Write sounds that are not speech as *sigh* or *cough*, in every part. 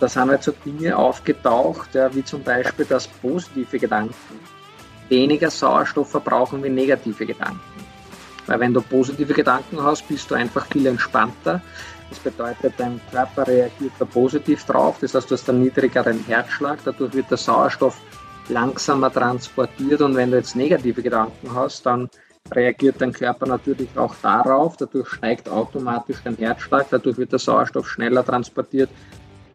Da sind halt so Dinge aufgetaucht, ja, wie zum Beispiel, dass positive Gedanken weniger Sauerstoff verbrauchen wie negative Gedanken. Weil wenn du positive Gedanken hast, bist du einfach viel entspannter. Das bedeutet, dein Körper reagiert da positiv drauf. Das heißt, du hast einen niedrigeren Herzschlag. Dadurch wird der Sauerstoff langsamer transportiert. Und wenn du jetzt negative Gedanken hast, dann reagiert dein Körper natürlich auch darauf. Dadurch steigt automatisch dein Herzschlag. Dadurch wird der Sauerstoff schneller transportiert.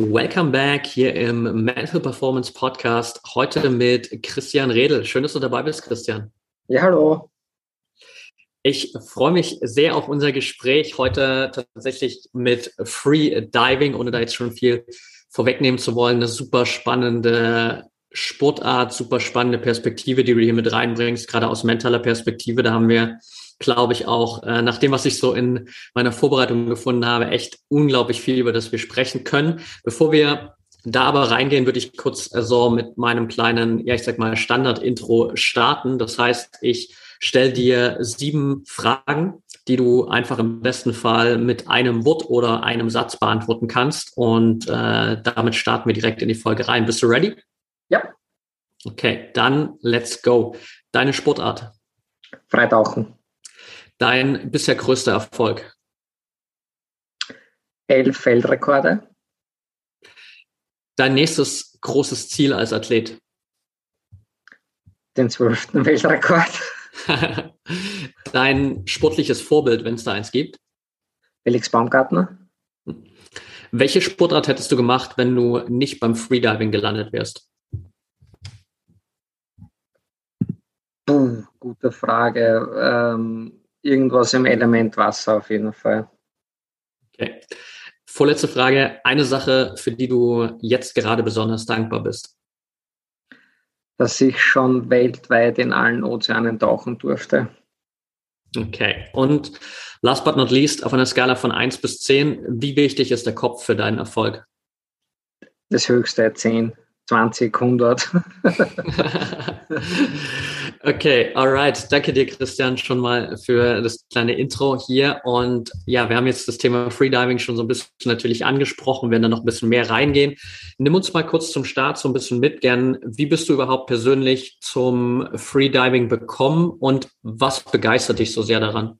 Welcome back hier im Mental Performance Podcast. Heute mit Christian Redl. Schön, dass du dabei bist, Christian. Ja, hallo. Ich freue mich sehr auf unser Gespräch heute tatsächlich mit Free Diving, ohne da jetzt schon viel vorwegnehmen zu wollen. Eine super spannende Sportart, super spannende Perspektive, die du hier mit reinbringst, gerade aus mentaler Perspektive. Da haben wir glaube ich auch, äh, nach dem, was ich so in meiner Vorbereitung gefunden habe, echt unglaublich viel, über das wir sprechen können. Bevor wir da aber reingehen, würde ich kurz äh, so mit meinem kleinen, ja, ich sag mal, Standard-Intro starten. Das heißt, ich stelle dir sieben Fragen, die du einfach im besten Fall mit einem Wort oder einem Satz beantworten kannst. Und äh, damit starten wir direkt in die Folge rein. Bist du ready? Ja. Okay, dann let's go. Deine Sportart? Freitauchen. Dein bisher größter Erfolg? Elf Feldrekorde. Dein nächstes großes Ziel als Athlet? Den zwölften Weltrekord. *laughs* Dein sportliches Vorbild, wenn es da eins gibt? Felix Baumgartner. Welche Sportart hättest du gemacht, wenn du nicht beim Freediving gelandet wärst? Puh, gute Frage. Ähm, irgendwas im Element Wasser auf jeden Fall. Okay. Vorletzte Frage. Eine Sache, für die du jetzt gerade besonders dankbar bist. Dass ich schon weltweit in allen Ozeanen tauchen durfte. Okay. Und last but not least, auf einer Skala von 1 bis 10, wie wichtig ist der Kopf für deinen Erfolg? Das höchste 10. 20, 100. *laughs* okay, alright. Danke dir, Christian, schon mal für das kleine Intro hier. Und ja, wir haben jetzt das Thema Freediving schon so ein bisschen natürlich angesprochen, werden da noch ein bisschen mehr reingehen. Nimm uns mal kurz zum Start so ein bisschen mit, gern. Wie bist du überhaupt persönlich zum Freediving bekommen und was begeistert dich so sehr daran?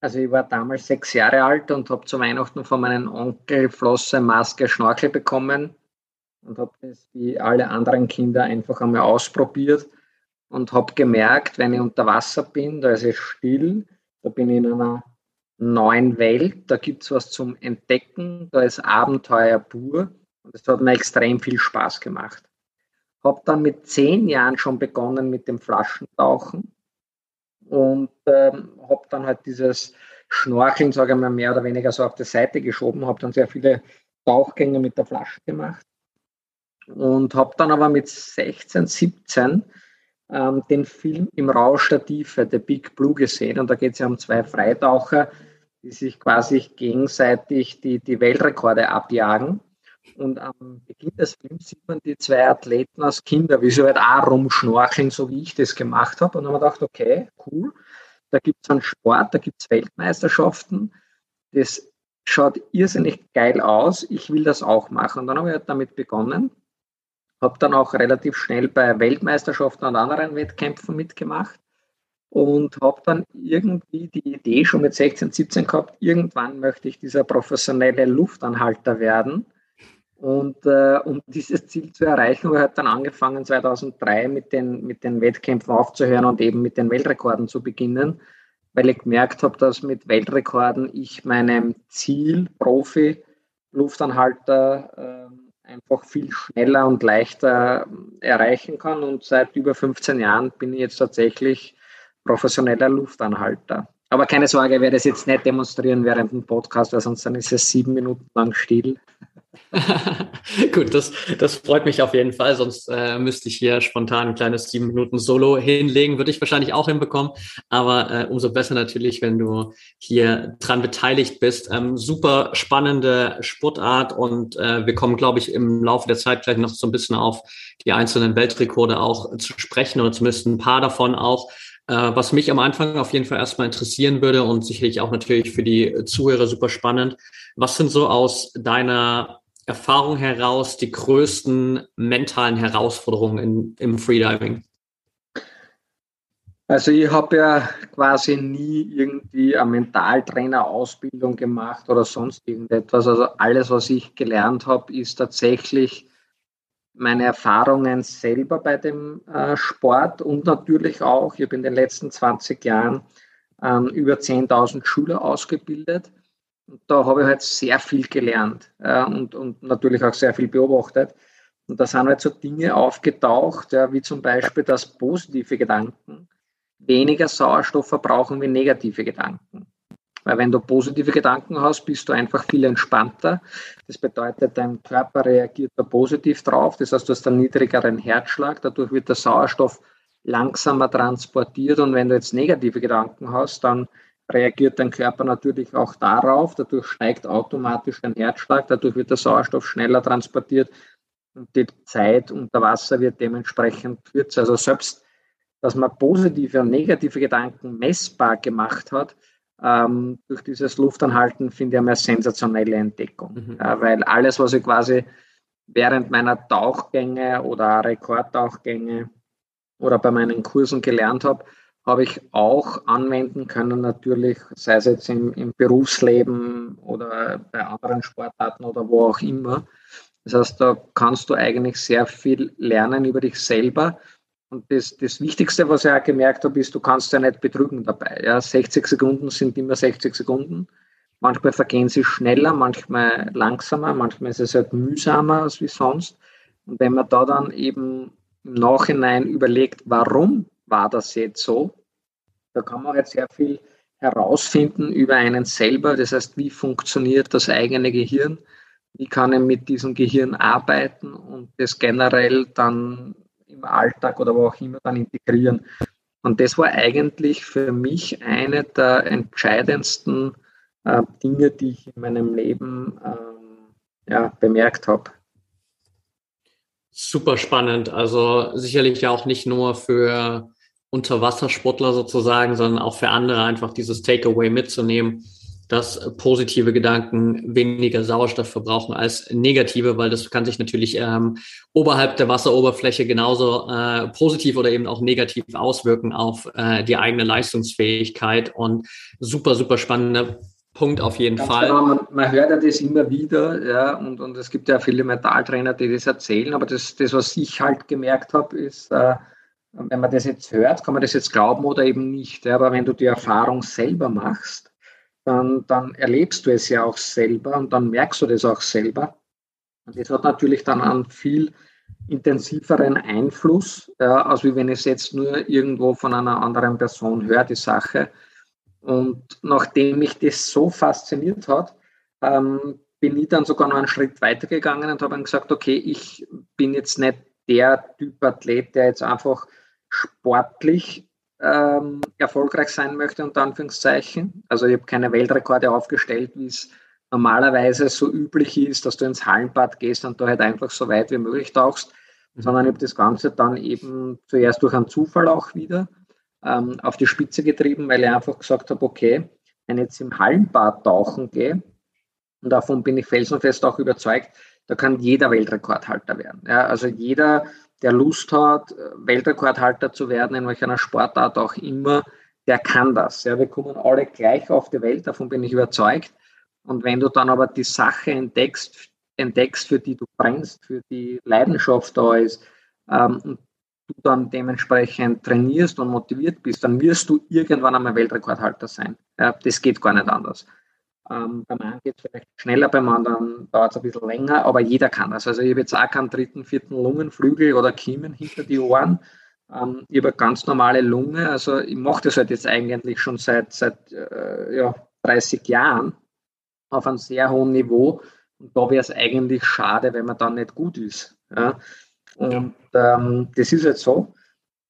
Also ich war damals sechs Jahre alt und habe zu Weihnachten von meinem Onkel Flosse, Maske, Schnorchel bekommen und habe das wie alle anderen Kinder einfach einmal ausprobiert und habe gemerkt, wenn ich unter Wasser bin, da ist es still, da bin ich in einer neuen Welt, da gibt es was zum Entdecken, da ist Abenteuer pur und das hat mir extrem viel Spaß gemacht. Habe dann mit zehn Jahren schon begonnen mit dem Flaschentauchen und ähm, habe dann halt dieses Schnorcheln, sage ich mal, mehr oder weniger so auf die Seite geschoben, habe dann sehr viele Tauchgänge mit der Flasche gemacht und habe dann aber mit 16, 17 ähm, den Film Im Rausch der Tiefe, The Big Blue, gesehen. Und da geht es ja um zwei Freitaucher, die sich quasi gegenseitig die, die Weltrekorde abjagen. Und am Beginn des Films sieht man die zwei Athleten als Kinder, wie sie halt auch rumschnorcheln, so wie ich das gemacht habe. Und dann habe ich gedacht, okay, cool, da gibt es einen Sport, da gibt es Weltmeisterschaften. Das schaut irrsinnig geil aus. Ich will das auch machen. Und dann habe ich halt damit begonnen habe dann auch relativ schnell bei Weltmeisterschaften und anderen Wettkämpfen mitgemacht und habe dann irgendwie die Idee schon mit 16, 17 gehabt, irgendwann möchte ich dieser professionelle Luftanhalter werden. Und äh, um *laughs* dieses Ziel zu erreichen, habe ich dann angefangen 2003 mit den, mit den Wettkämpfen aufzuhören und eben mit den Weltrekorden zu beginnen, weil ich gemerkt habe, dass mit Weltrekorden ich meinem Ziel Profi Luftanhalter äh, einfach viel schneller und leichter erreichen kann. Und seit über 15 Jahren bin ich jetzt tatsächlich professioneller Luftanhalter. Aber keine Sorge, ich werde es jetzt nicht demonstrieren während dem Podcast, weil sonst dann ist es sieben Minuten lang still. *laughs* Gut, das, das freut mich auf jeden Fall. Sonst äh, müsste ich hier spontan ein kleines sieben Minuten Solo hinlegen. Würde ich wahrscheinlich auch hinbekommen. Aber äh, umso besser natürlich, wenn du hier dran beteiligt bist. Ähm, super spannende Sportart und äh, wir kommen, glaube ich, im Laufe der Zeit gleich noch so ein bisschen auf die einzelnen Weltrekorde auch zu sprechen oder zumindest ein paar davon auch. Äh, was mich am Anfang auf jeden Fall erstmal interessieren würde und sicherlich auch natürlich für die Zuhörer super spannend. Was sind so aus deiner Erfahrung heraus die größten mentalen Herausforderungen in, im Freediving? Also ich habe ja quasi nie irgendwie eine Mentaltrainer-Ausbildung gemacht oder sonst irgendetwas. Also alles, was ich gelernt habe, ist tatsächlich meine Erfahrungen selber bei dem äh, Sport und natürlich auch, ich habe in den letzten 20 Jahren ähm, über 10.000 Schüler ausgebildet. Da habe ich halt sehr viel gelernt äh, und, und natürlich auch sehr viel beobachtet. Und da sind halt so Dinge aufgetaucht, ja, wie zum Beispiel, dass positive Gedanken weniger Sauerstoff verbrauchen wie negative Gedanken. Weil wenn du positive Gedanken hast, bist du einfach viel entspannter. Das bedeutet, dein Körper reagiert da positiv drauf. Das heißt, du hast einen niedrigeren Herzschlag. Dadurch wird der Sauerstoff langsamer transportiert. Und wenn du jetzt negative Gedanken hast, dann reagiert dein Körper natürlich auch darauf. Dadurch steigt automatisch dein Herzschlag. Dadurch wird der Sauerstoff schneller transportiert. Und die Zeit unter Wasser wird dementsprechend kürzer. Also selbst, dass man positive und negative Gedanken messbar gemacht hat, ähm, durch dieses Luftanhalten finde ich eine sensationelle Entdeckung. Mhm. Äh, weil alles, was ich quasi während meiner Tauchgänge oder Rekordtauchgänge oder bei meinen Kursen gelernt habe, habe ich auch anwenden können, natürlich, sei es jetzt im, im Berufsleben oder bei anderen Sportarten oder wo auch immer. Das heißt, da kannst du eigentlich sehr viel lernen über dich selber und das, das Wichtigste, was ich auch gemerkt habe, ist, du kannst ja nicht betrügen dabei. Ja, 60 Sekunden sind immer 60 Sekunden. Manchmal vergehen sie schneller, manchmal langsamer, manchmal ist es halt mühsamer als wie sonst. Und wenn man da dann eben im Nachhinein überlegt, warum war das jetzt so, da kann man jetzt sehr viel herausfinden über einen selber. Das heißt, wie funktioniert das eigene Gehirn? Wie kann ich mit diesem Gehirn arbeiten und das generell dann im Alltag oder wo auch immer dann integrieren. Und das war eigentlich für mich eine der entscheidendsten äh, Dinge, die ich in meinem Leben ähm, ja, bemerkt habe. Super spannend. Also sicherlich ja auch nicht nur für Unterwassersportler sozusagen, sondern auch für andere einfach dieses Takeaway mitzunehmen dass positive Gedanken weniger Sauerstoff verbrauchen als negative, weil das kann sich natürlich ähm, oberhalb der Wasseroberfläche genauso äh, positiv oder eben auch negativ auswirken auf äh, die eigene Leistungsfähigkeit und super, super spannender Punkt auf jeden Ganz Fall. Genau, man, man, hört ja das immer wieder, ja, und, und es gibt ja viele Mentaltrainer, die das erzählen, aber das, das was ich halt gemerkt habe, ist, äh, wenn man das jetzt hört, kann man das jetzt glauben oder eben nicht. Aber wenn du die Erfahrung selber machst, dann, dann erlebst du es ja auch selber und dann merkst du das auch selber. Und das hat natürlich dann einen viel intensiveren Einfluss, ja, als wenn es jetzt nur irgendwo von einer anderen Person höre, die Sache. Und nachdem mich das so fasziniert hat, ähm, bin ich dann sogar noch einen Schritt weitergegangen und habe dann gesagt, okay, ich bin jetzt nicht der Typ Athlet, der jetzt einfach sportlich ähm, erfolgreich sein möchte, unter Anführungszeichen. Also ich habe keine Weltrekorde aufgestellt, wie es normalerweise so üblich ist, dass du ins Hallenbad gehst und da halt einfach so weit wie möglich tauchst, mhm. sondern ich habe das Ganze dann eben zuerst durch einen Zufall auch wieder ähm, auf die Spitze getrieben, weil ich einfach gesagt habe, okay, wenn ich jetzt im Hallenbad tauchen gehe, und davon bin ich felsenfest auch überzeugt, da kann jeder Weltrekordhalter werden. Ja, also jeder der Lust hat, Weltrekordhalter zu werden, in welcher Sportart auch immer, der kann das. Ja, wir kommen alle gleich auf die Welt, davon bin ich überzeugt. Und wenn du dann aber die Sache entdeckst, entdeckst, für die du brennst, für die Leidenschaft da ist, ähm, und du dann dementsprechend trainierst und motiviert bist, dann wirst du irgendwann einmal Weltrekordhalter sein. Ja, das geht gar nicht anders. Ähm, beim einen geht es vielleicht schneller, beim anderen dauert es ein bisschen länger, aber jeder kann das. Also ich habe jetzt auch keinen dritten, vierten Lungenflügel oder Kiemen hinter die Ohren. Ähm, ich habe eine ganz normale Lunge, also ich mache das halt jetzt eigentlich schon seit, seit äh, ja, 30 Jahren auf einem sehr hohen Niveau. Und da wäre es eigentlich schade, wenn man dann nicht gut ist. Ja? Und ähm, das ist jetzt so.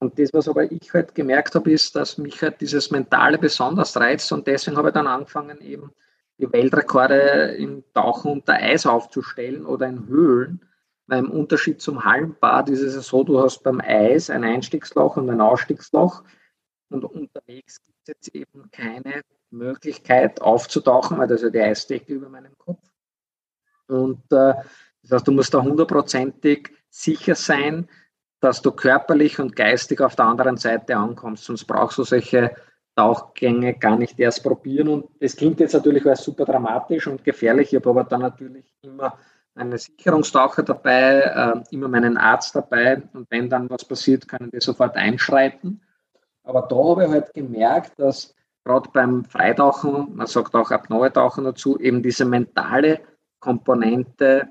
Und das, was aber ich halt gemerkt habe, ist, dass mich halt dieses Mentale besonders reizt und deswegen habe ich dann angefangen, eben die Weltrekorde im Tauchen unter Eis aufzustellen oder in Höhlen. Weil im Unterschied zum Hallenbad ist es so, du hast beim Eis ein Einstiegsloch und ein Ausstiegsloch und unterwegs gibt es jetzt eben keine Möglichkeit aufzutauchen, weil das ist ja die Eisdecke über meinem Kopf. Und äh, das heißt, du musst da hundertprozentig sicher sein, dass du körperlich und geistig auf der anderen Seite ankommst. Sonst brauchst du solche Tauchgänge gar nicht erst probieren. Und das klingt jetzt natürlich als super dramatisch und gefährlich. Ich habe aber dann natürlich immer einen Sicherungstaucher dabei, äh, immer meinen Arzt dabei. Und wenn dann was passiert, können die sofort einschreiten. Aber da habe ich halt gemerkt, dass gerade beim Freitauchen, man sagt auch Apnoe-Tauchen dazu, eben diese mentale Komponente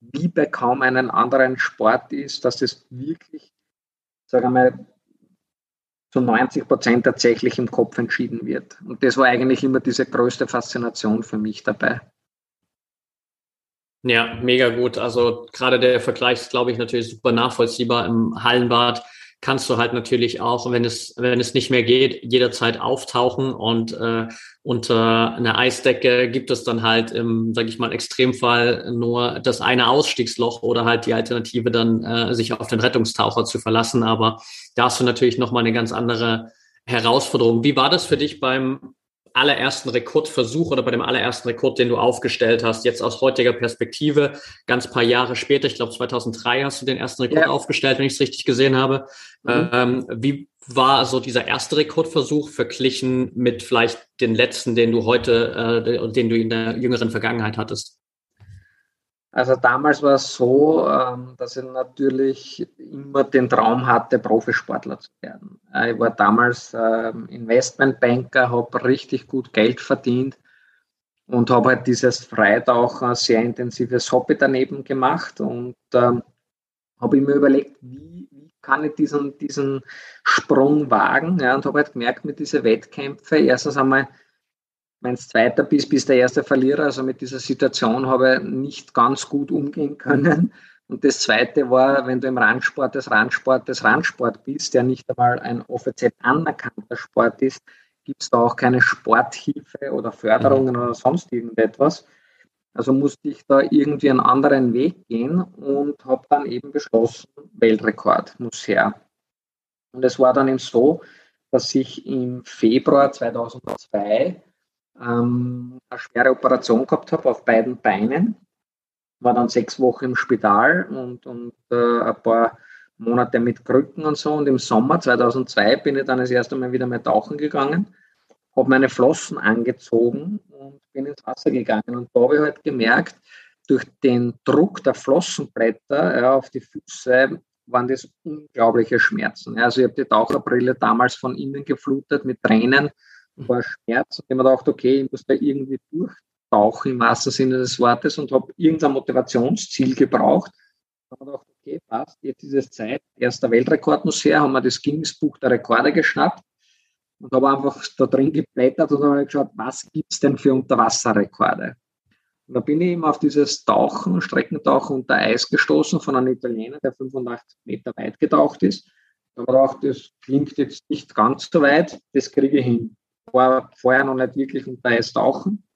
wie bei kaum einem anderen Sport ist, dass es wirklich, sagen wir mal, zu 90 Prozent tatsächlich im Kopf entschieden wird. Und das war eigentlich immer diese größte Faszination für mich dabei. Ja, mega gut. Also gerade der Vergleich ist, glaube ich, natürlich super nachvollziehbar im Hallenbad kannst du halt natürlich auch, wenn es, wenn es nicht mehr geht, jederzeit auftauchen und äh, unter einer Eisdecke gibt es dann halt im, sage ich mal, Extremfall nur das eine Ausstiegsloch oder halt die Alternative dann, äh, sich auf den Rettungstaucher zu verlassen. Aber da hast du natürlich nochmal eine ganz andere Herausforderung. Wie war das für dich beim allerersten Rekordversuch oder bei dem allerersten Rekord, den du aufgestellt hast, jetzt aus heutiger Perspektive, ganz paar Jahre später, ich glaube 2003 hast du den ersten Rekord ja. aufgestellt, wenn ich es richtig gesehen habe. Mhm. Ähm, wie war so dieser erste Rekordversuch verglichen mit vielleicht den letzten, den du heute, äh, den du in der jüngeren Vergangenheit hattest? Also damals war es so, ähm, dass ich natürlich immer den Traum hatte, Profisportler zu werden. Äh, ich war damals ähm, Investmentbanker, habe richtig gut Geld verdient und habe halt dieses Freitauchen sehr intensives Hobby daneben gemacht und ähm, habe mir überlegt, wie, kann ich diesen, diesen Sprung wagen und habe halt gemerkt mit diesen Wettkämpfen, erstens einmal du Zweiter bist, bist der erste Verlierer. Also mit dieser Situation habe ich nicht ganz gut umgehen können. Und das Zweite war, wenn du im Randsport des Randsport des Randsport bist, der nicht einmal ein offiziell anerkannter Sport ist, gibt es da auch keine Sporthilfe oder Förderungen oder sonst irgendetwas. Also musste ich da irgendwie einen anderen Weg gehen und habe dann eben beschlossen, Weltrekord muss her. Und es war dann eben so, dass ich im Februar 2002 ähm, eine schwere Operation gehabt habe auf beiden Beinen. War dann sechs Wochen im Spital und, und äh, ein paar Monate mit Krücken und so. Und im Sommer 2002 bin ich dann das erste Mal wieder mal tauchen gegangen, habe meine Flossen angezogen und bin ins Wasser gegangen. Und da habe ich halt gemerkt, durch den Druck der Flossenblätter ja, auf die Füße waren das unglaubliche Schmerzen. Also ich habe die Taucherbrille damals von innen geflutet mit Tränen war Schmerz und ich mir gedacht, okay, ich muss da irgendwie durchtauchen im wahrsten Sinne des Wortes und habe irgendein Motivationsziel gebraucht. Da habe ich gedacht, okay, passt, jetzt ist es Zeit. Erster Weltrekord muss her, haben wir das Guinness-Buch der Rekorde geschnappt und habe einfach da drin geblättert und habe geschaut, was gibt es denn für Unterwasserrekorde? Und da bin ich eben auf dieses Tauchen, Streckentauchen unter Eis gestoßen von einem Italiener, der 85 Meter weit getaucht ist. Da habe ich gedacht, das klingt jetzt nicht ganz so weit, das kriege ich hin war vorher noch nicht wirklich unter Eis tauchen.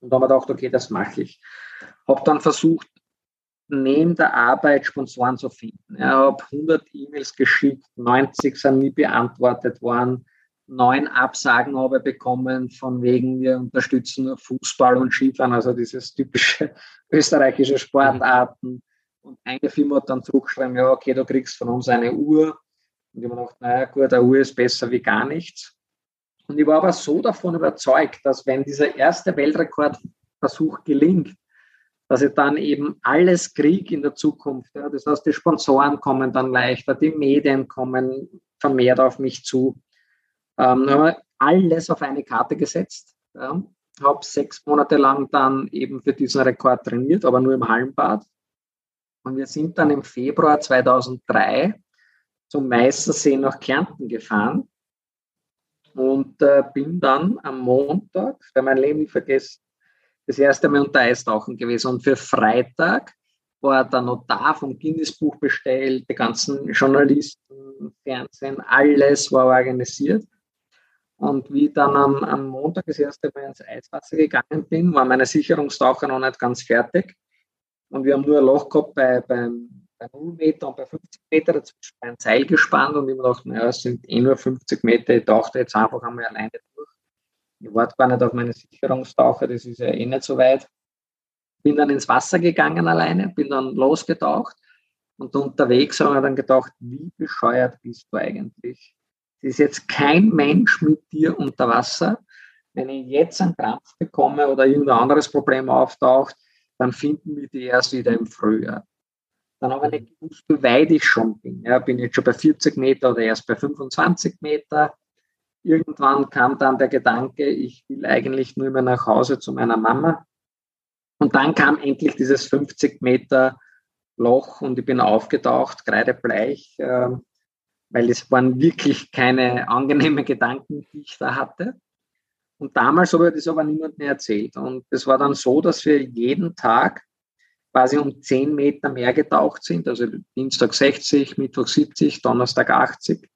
Und da habe ich gedacht, okay, das mache ich. Habe dann versucht, neben der Arbeit Sponsoren zu finden. Ich habe 100 E-Mails geschickt, 90 sind nie beantwortet worden, neun Absagen habe ich bekommen, von wegen wir unterstützen nur Fußball und Skifahren, also dieses typische *laughs* österreichische Sportarten. Und eine Firma hat dann zurückgeschrieben, ja, okay, du kriegst von uns eine Uhr. Und ich habe mir gedacht, naja, gut, eine Uhr ist besser wie gar nichts. Und ich war aber so davon überzeugt, dass wenn dieser erste Weltrekordversuch gelingt, dass ich dann eben alles kriege in der Zukunft. Ja. Das heißt, die Sponsoren kommen dann leichter, die Medien kommen vermehrt auf mich zu. Ähm, habe alles auf eine Karte gesetzt. Ja. Habe sechs Monate lang dann eben für diesen Rekord trainiert, aber nur im Hallenbad. Und wir sind dann im Februar 2003 zum Meistersee nach Kärnten gefahren und äh, bin dann am Montag, der mein Leben nicht vergessen, das erste Mal unter Eistauchen gewesen. Und für Freitag war der Notar vom Guinness-Buch bestellt, die ganzen Journalisten, Fernsehen, alles war organisiert. Und wie ich dann am, am Montag das erste Mal ins Eiswasser gegangen bin, war meine Sicherungstaucher noch nicht ganz fertig. Und wir haben nur ein Loch gehabt bei, beim, bei 0 Meter und bei 50 Meter dazwischen ein Seil gespannt und ich mir dachte, naja, es sind eh nur 50 Meter, ich tauchte jetzt einfach einmal alleine durch. Ich warte gar nicht auf meine Sicherungstaucher, das ist ja eh nicht so weit. Bin dann ins Wasser gegangen alleine, bin dann losgetaucht und unterwegs habe ich dann gedacht, wie bescheuert bist du eigentlich? Es ist jetzt kein Mensch mit dir unter Wasser. Wenn ich jetzt einen Krampf bekomme oder irgendein anderes Problem auftaucht, dann finden wir die erst wieder im Frühjahr. Dann habe ich nicht gewusst, wie weit ich schon bin. Ja, bin ich jetzt schon bei 40 Meter oder erst bei 25 Meter. Irgendwann kam dann der Gedanke, ich will eigentlich nur mehr nach Hause zu meiner Mama. Und dann kam endlich dieses 50 Meter Loch und ich bin aufgetaucht, kreidebleich, äh, weil es waren wirklich keine angenehmen Gedanken, die ich da hatte. Und damals habe ich das aber niemandem erzählt. Und es war dann so, dass wir jeden Tag quasi um 10 Meter mehr getaucht sind, also Dienstag 60, Mittwoch 70, Donnerstag 80.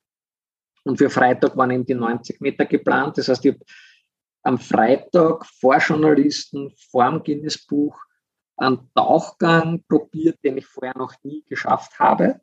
Und für Freitag waren eben die 90 Meter geplant. Das heißt, ich habe am Freitag vor Journalisten, vor dem Guinness-Buch einen Tauchgang probiert, den ich vorher noch nie geschafft habe.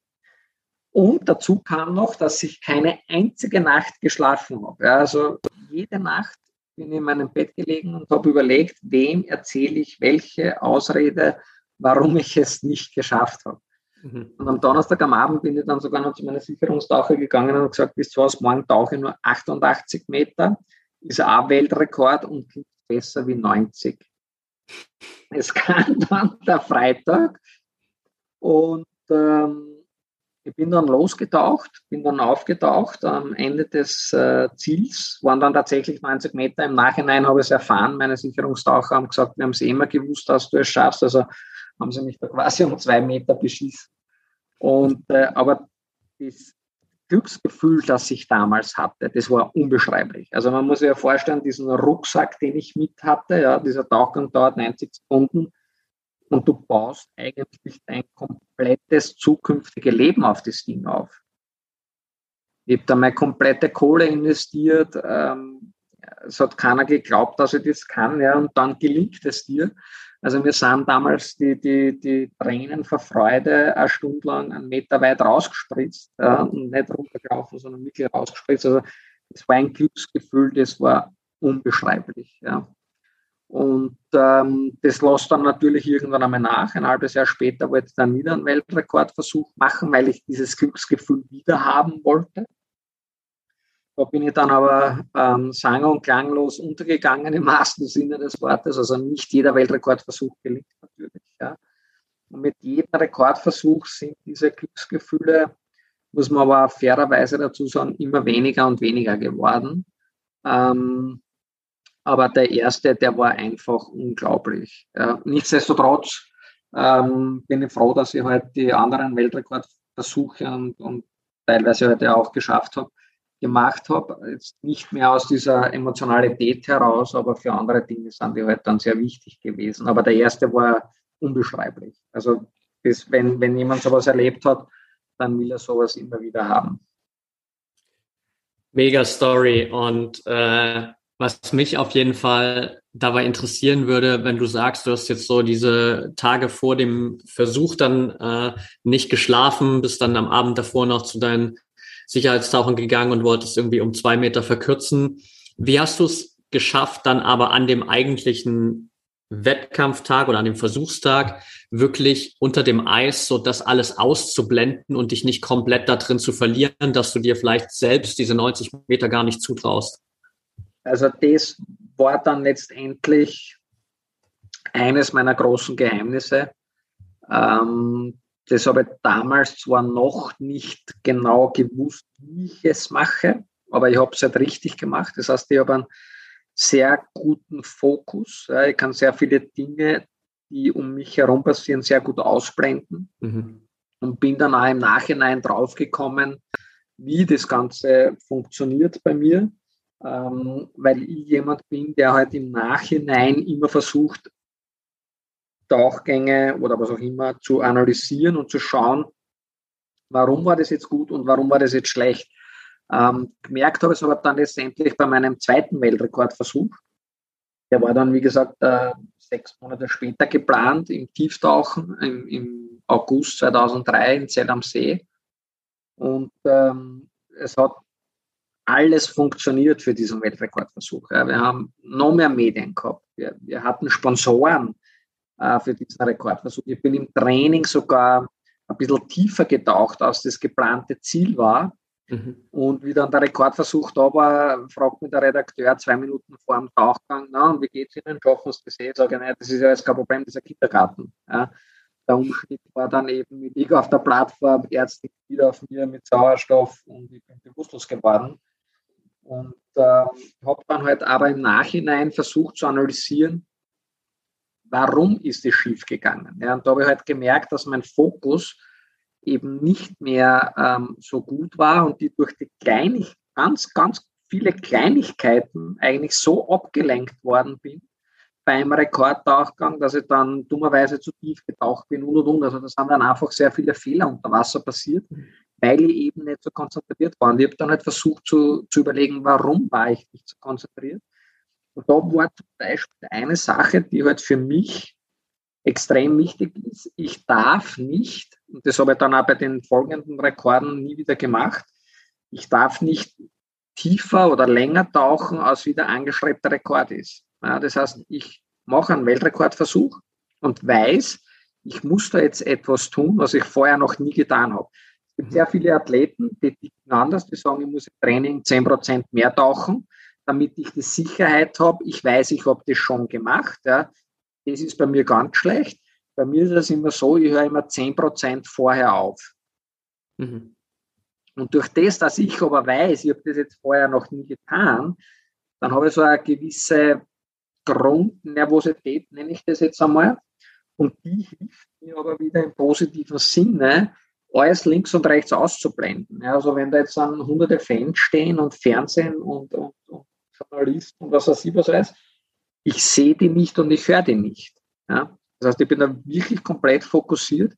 Und dazu kam noch, dass ich keine einzige Nacht geschlafen habe. Also jede Nacht bin in meinem Bett gelegen und habe überlegt, wem erzähle ich welche Ausrede, warum ich es nicht geschafft habe. Mhm. Und am Donnerstag am Abend bin ich dann sogar noch zu meiner Sicherungstaucher gegangen und gesagt, bis zu Hause, morgen tauche ich nur 88 Meter, ist auch Weltrekord und klingt besser wie 90. Es *laughs* kam dann der Freitag und ähm, ich bin dann losgetaucht, bin dann aufgetaucht. Am Ende des äh, Ziels waren dann tatsächlich 90 Meter. Im Nachhinein habe ich es erfahren. Meine Sicherungstaucher haben gesagt, wir haben es immer gewusst, dass du es schaffst. Also haben sie mich da quasi um zwei Meter beschissen. Und, äh, aber das Glücksgefühl, das ich damals hatte, das war unbeschreiblich. Also man muss sich ja vorstellen, diesen Rucksack, den ich mit hatte, ja, dieser Tauchgang dauert 90 Sekunden und du baust eigentlich dein komplettes zukünftige Leben auf das Ding auf. Ich habe da meine komplette Kohle investiert. Ähm, es hat keiner geglaubt, dass ich das kann, ja, und dann gelingt es dir. Also wir sind damals die, die, die Tränen vor Freude eine Stunde lang einen Meter weit rausgespritzt ja, und nicht runtergelaufen, sondern wirklich rausgespritzt. Also es war ein Glücksgefühl, das war unbeschreiblich. Ja. Und ähm, das lässt dann natürlich irgendwann einmal nach. Ein halbes Jahr später wollte ich dann wieder einen Weltrekordversuch machen, weil ich dieses Glücksgefühl wieder haben wollte. Da bin ich dann aber ähm, sang- und klanglos untergegangen im wahrsten Sinne des Wortes. Also nicht jeder Weltrekordversuch gelingt natürlich. Ja. Und mit jedem Rekordversuch sind diese Glücksgefühle, muss man aber fairerweise dazu sagen, immer weniger und weniger geworden. Ähm, aber der erste, der war einfach unglaublich. Ja, nichtsdestotrotz ähm, bin ich froh, dass ich halt die anderen Weltrekordversuche und, und teilweise heute auch geschafft habe, gemacht habe. Jetzt nicht mehr aus dieser Emotionalität heraus, aber für andere Dinge sind die halt dann sehr wichtig gewesen. Aber der erste war unbeschreiblich. Also bis, wenn, wenn jemand sowas erlebt hat, dann will er sowas immer wieder haben. Mega Story und äh, was mich auf jeden Fall dabei interessieren würde, wenn du sagst, du hast jetzt so diese Tage vor dem Versuch dann äh, nicht geschlafen, bist dann am Abend davor noch zu deinen Sicherheitstauchen gegangen und wolltest irgendwie um zwei Meter verkürzen. Wie hast du es geschafft, dann aber an dem eigentlichen Wettkampftag oder an dem Versuchstag wirklich unter dem Eis so das alles auszublenden und dich nicht komplett da drin zu verlieren, dass du dir vielleicht selbst diese 90 Meter gar nicht zutraust? Also das war dann letztendlich eines meiner großen Geheimnisse. Ähm, das habe ich damals zwar noch nicht genau gewusst, wie ich es mache, aber ich habe es halt richtig gemacht. Das heißt, ich habe einen sehr guten Fokus. Ich kann sehr viele Dinge, die um mich herum passieren, sehr gut ausblenden. Mhm. und bin dann auch im Nachhinein draufgekommen, wie das Ganze funktioniert bei mir, ähm, weil ich jemand bin, der halt im Nachhinein immer versucht, Tauchgänge oder was auch immer zu analysieren und zu schauen, warum war das jetzt gut und warum war das jetzt schlecht. Ähm, gemerkt habe ich es aber dann letztendlich bei meinem zweiten Weltrekordversuch. Der war dann, wie gesagt, äh, sechs Monate später geplant im Tieftauchen im, im August 2003 in Zell am See. Und ähm, es hat alles funktioniert für diesen Weltrekordversuch. Ja, wir haben noch mehr Medien gehabt. Wir, wir hatten Sponsoren äh, für diesen Rekordversuch. Ich bin im Training sogar ein bisschen tiefer getaucht, als das geplante Ziel war. Mhm. Und wie dann der Rekordversuch da war, fragt mich der Redakteur zwei Minuten vor dem Tauchgang, na, und wie geht's Ihnen? Schaffen Sie das eh? Sage ich, nein, das ist ja jetzt kein Problem, das ist ein Kindergarten. Ja. Der Umschnitt war dann eben, ich liege auf der Plattform, Ärzte wieder auf mir mit Sauerstoff und ich bin bewusstlos geworden. Und äh, habe dann halt aber im Nachhinein versucht zu analysieren, warum ist es schief gegangen. Ja, und da habe ich halt gemerkt, dass mein Fokus eben nicht mehr ähm, so gut war und die durch die Kleinig ganz, ganz viele Kleinigkeiten eigentlich so abgelenkt worden bin beim Rekordtauchgang, dass ich dann dummerweise zu tief getaucht bin und und und. Also da sind dann einfach sehr viele Fehler unter Wasser passiert, weil ich eben nicht so konzentriert war. Und ich habe dann halt versucht zu, zu überlegen, warum war ich nicht so konzentriert. Und da war zum Beispiel eine Sache, die halt für mich extrem wichtig ist. Ich darf nicht, und das habe ich dann auch bei den folgenden Rekorden nie wieder gemacht, ich darf nicht tiefer oder länger tauchen, als wie der angestrebte Rekord ist. Ja, das heißt, ich mache einen Weltrekordversuch und weiß, ich muss da jetzt etwas tun, was ich vorher noch nie getan habe. Es gibt sehr viele Athleten, die ticken anders, die sagen, ich muss im Training 10% mehr tauchen, damit ich die Sicherheit habe, ich weiß, ich habe das schon gemacht. Ja. Das ist bei mir ganz schlecht. Bei mir ist es immer so, ich höre immer 10% vorher auf. Mhm. Und durch das, dass ich aber weiß, ich habe das jetzt vorher noch nie getan, dann habe ich so eine gewisse Grundnervosität, nenne ich das jetzt einmal. Und die hilft mir aber wieder im positiven Sinne, alles links und rechts auszublenden. Also wenn da jetzt dann hunderte Fans stehen und Fernsehen und, und Journalisten und was weiß ich was weiß, ich sehe die nicht und ich höre die nicht. Ja? Das heißt, ich bin da wirklich komplett fokussiert.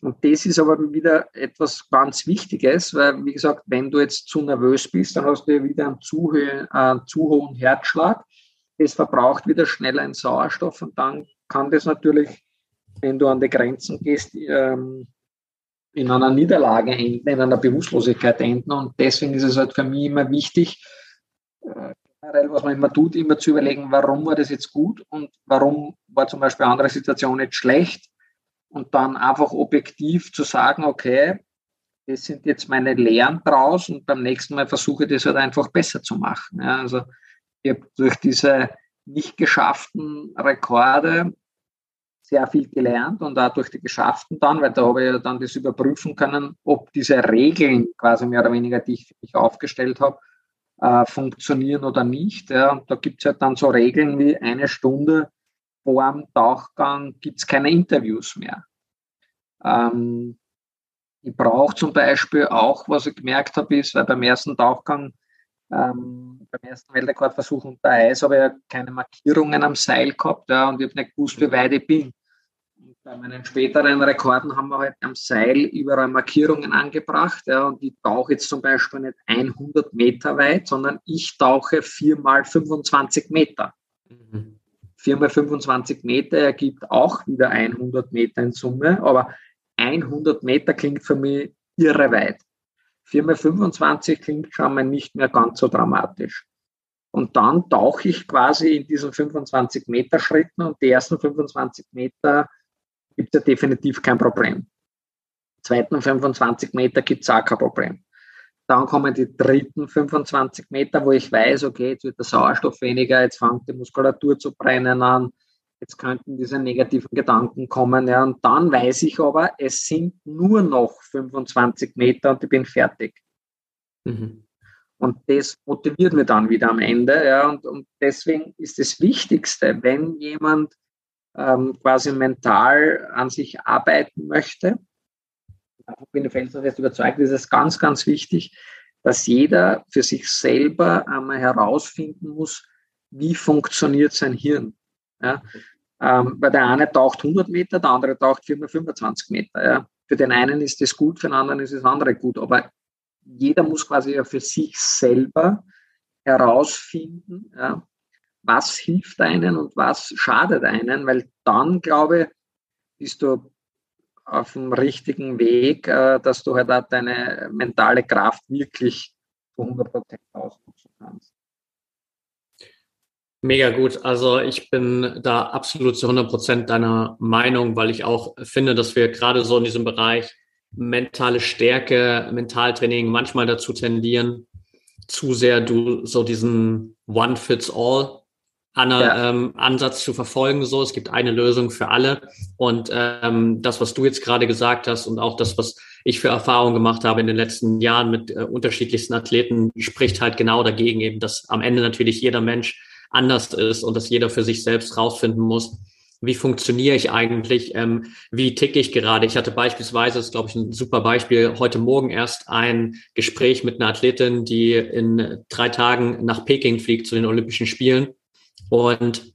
Und das ist aber wieder etwas ganz Wichtiges, weil, wie gesagt, wenn du jetzt zu nervös bist, dann hast du wieder einen zu, einen zu hohen Herzschlag. Das verbraucht wieder schneller einen Sauerstoff und dann kann das natürlich, wenn du an die Grenzen gehst, ähm, in einer Niederlage enden, in einer Bewusstlosigkeit enden. Und deswegen ist es halt für mich immer wichtig, äh, generell, was man immer tut, immer zu überlegen, warum war das jetzt gut und warum war zum Beispiel andere Situation nicht schlecht und dann einfach objektiv zu sagen, okay, das sind jetzt meine Lehren draus und beim nächsten Mal versuche ich das halt einfach besser zu machen. Ja, also ich habe durch diese nicht geschafften Rekorde sehr viel gelernt und auch durch die geschafften dann, weil da habe ich ja dann das überprüfen können, ob diese Regeln quasi mehr oder weniger, die ich für mich aufgestellt habe, äh, funktionieren oder nicht. Ja. Und da gibt es halt dann so Regeln wie eine Stunde vor dem Tauchgang gibt es keine Interviews mehr. Ähm, ich brauche zum Beispiel auch, was ich gemerkt habe, ist, weil beim ersten Tauchgang, ähm, beim ersten Weltrekordversuch unter Eis, habe ich ja keine Markierungen am Seil gehabt ja, und ich habe nicht gewusst, wie weit ich bin. Bei meinen späteren Rekorden haben wir halt am Seil überall Markierungen angebracht. Ja, und ich tauche jetzt zum Beispiel nicht 100 Meter weit, sondern ich tauche 4 mal 25 Meter. Mhm. 4 mal 25 Meter ergibt auch wieder 100 Meter in Summe, aber 100 Meter klingt für mich irre weit. 4 mal 25 klingt schon mal nicht mehr ganz so dramatisch. Und dann tauche ich quasi in diesen 25 Meter Schritten und die ersten 25 Meter gibt es ja definitiv kein Problem. Zweiten 25 Meter gibt es auch kein Problem. Dann kommen die dritten 25 Meter, wo ich weiß, okay, jetzt wird der Sauerstoff weniger, jetzt fängt die Muskulatur zu brennen an, jetzt könnten diese negativen Gedanken kommen. Ja, und dann weiß ich aber, es sind nur noch 25 Meter und ich bin fertig. Mhm. Und das motiviert mich dann wieder am Ende. Ja, und, und deswegen ist das Wichtigste, wenn jemand ähm, quasi mental an sich arbeiten möchte, bin ich felsenfest überzeugt, ist es ganz, ganz wichtig, dass jeder für sich selber einmal herausfinden muss, wie funktioniert sein Hirn. Ja? Ähm, weil der eine taucht 100 Meter, der andere taucht 425 Meter. Ja? Für den einen ist das gut, für den anderen ist das andere gut. Aber jeder muss quasi ja für sich selber herausfinden, ja, was hilft einen und was schadet einen, weil dann, glaube ich, bist du auf dem richtigen Weg, äh, dass du halt auch deine mentale Kraft wirklich zu 100 Prozent ausnutzen kannst. Mega gut. Also ich bin da absolut zu 100 Prozent deiner Meinung, weil ich auch finde, dass wir gerade so in diesem Bereich mentale Stärke, Mentaltraining manchmal dazu tendieren, zu sehr du so diesen One-Fits-All ja. ähm, Ansatz zu verfolgen. So, es gibt eine Lösung für alle. Und ähm, das, was du jetzt gerade gesagt hast und auch das, was ich für Erfahrungen gemacht habe in den letzten Jahren mit äh, unterschiedlichsten Athleten, spricht halt genau dagegen eben, dass am Ende natürlich jeder Mensch anders ist und dass jeder für sich selbst rausfinden muss, wie funktioniere ich eigentlich, ähm, wie ticke ich gerade. Ich hatte beispielsweise, das ist glaube ich ein super Beispiel, heute Morgen erst ein Gespräch mit einer Athletin, die in drei Tagen nach Peking fliegt zu den Olympischen Spielen und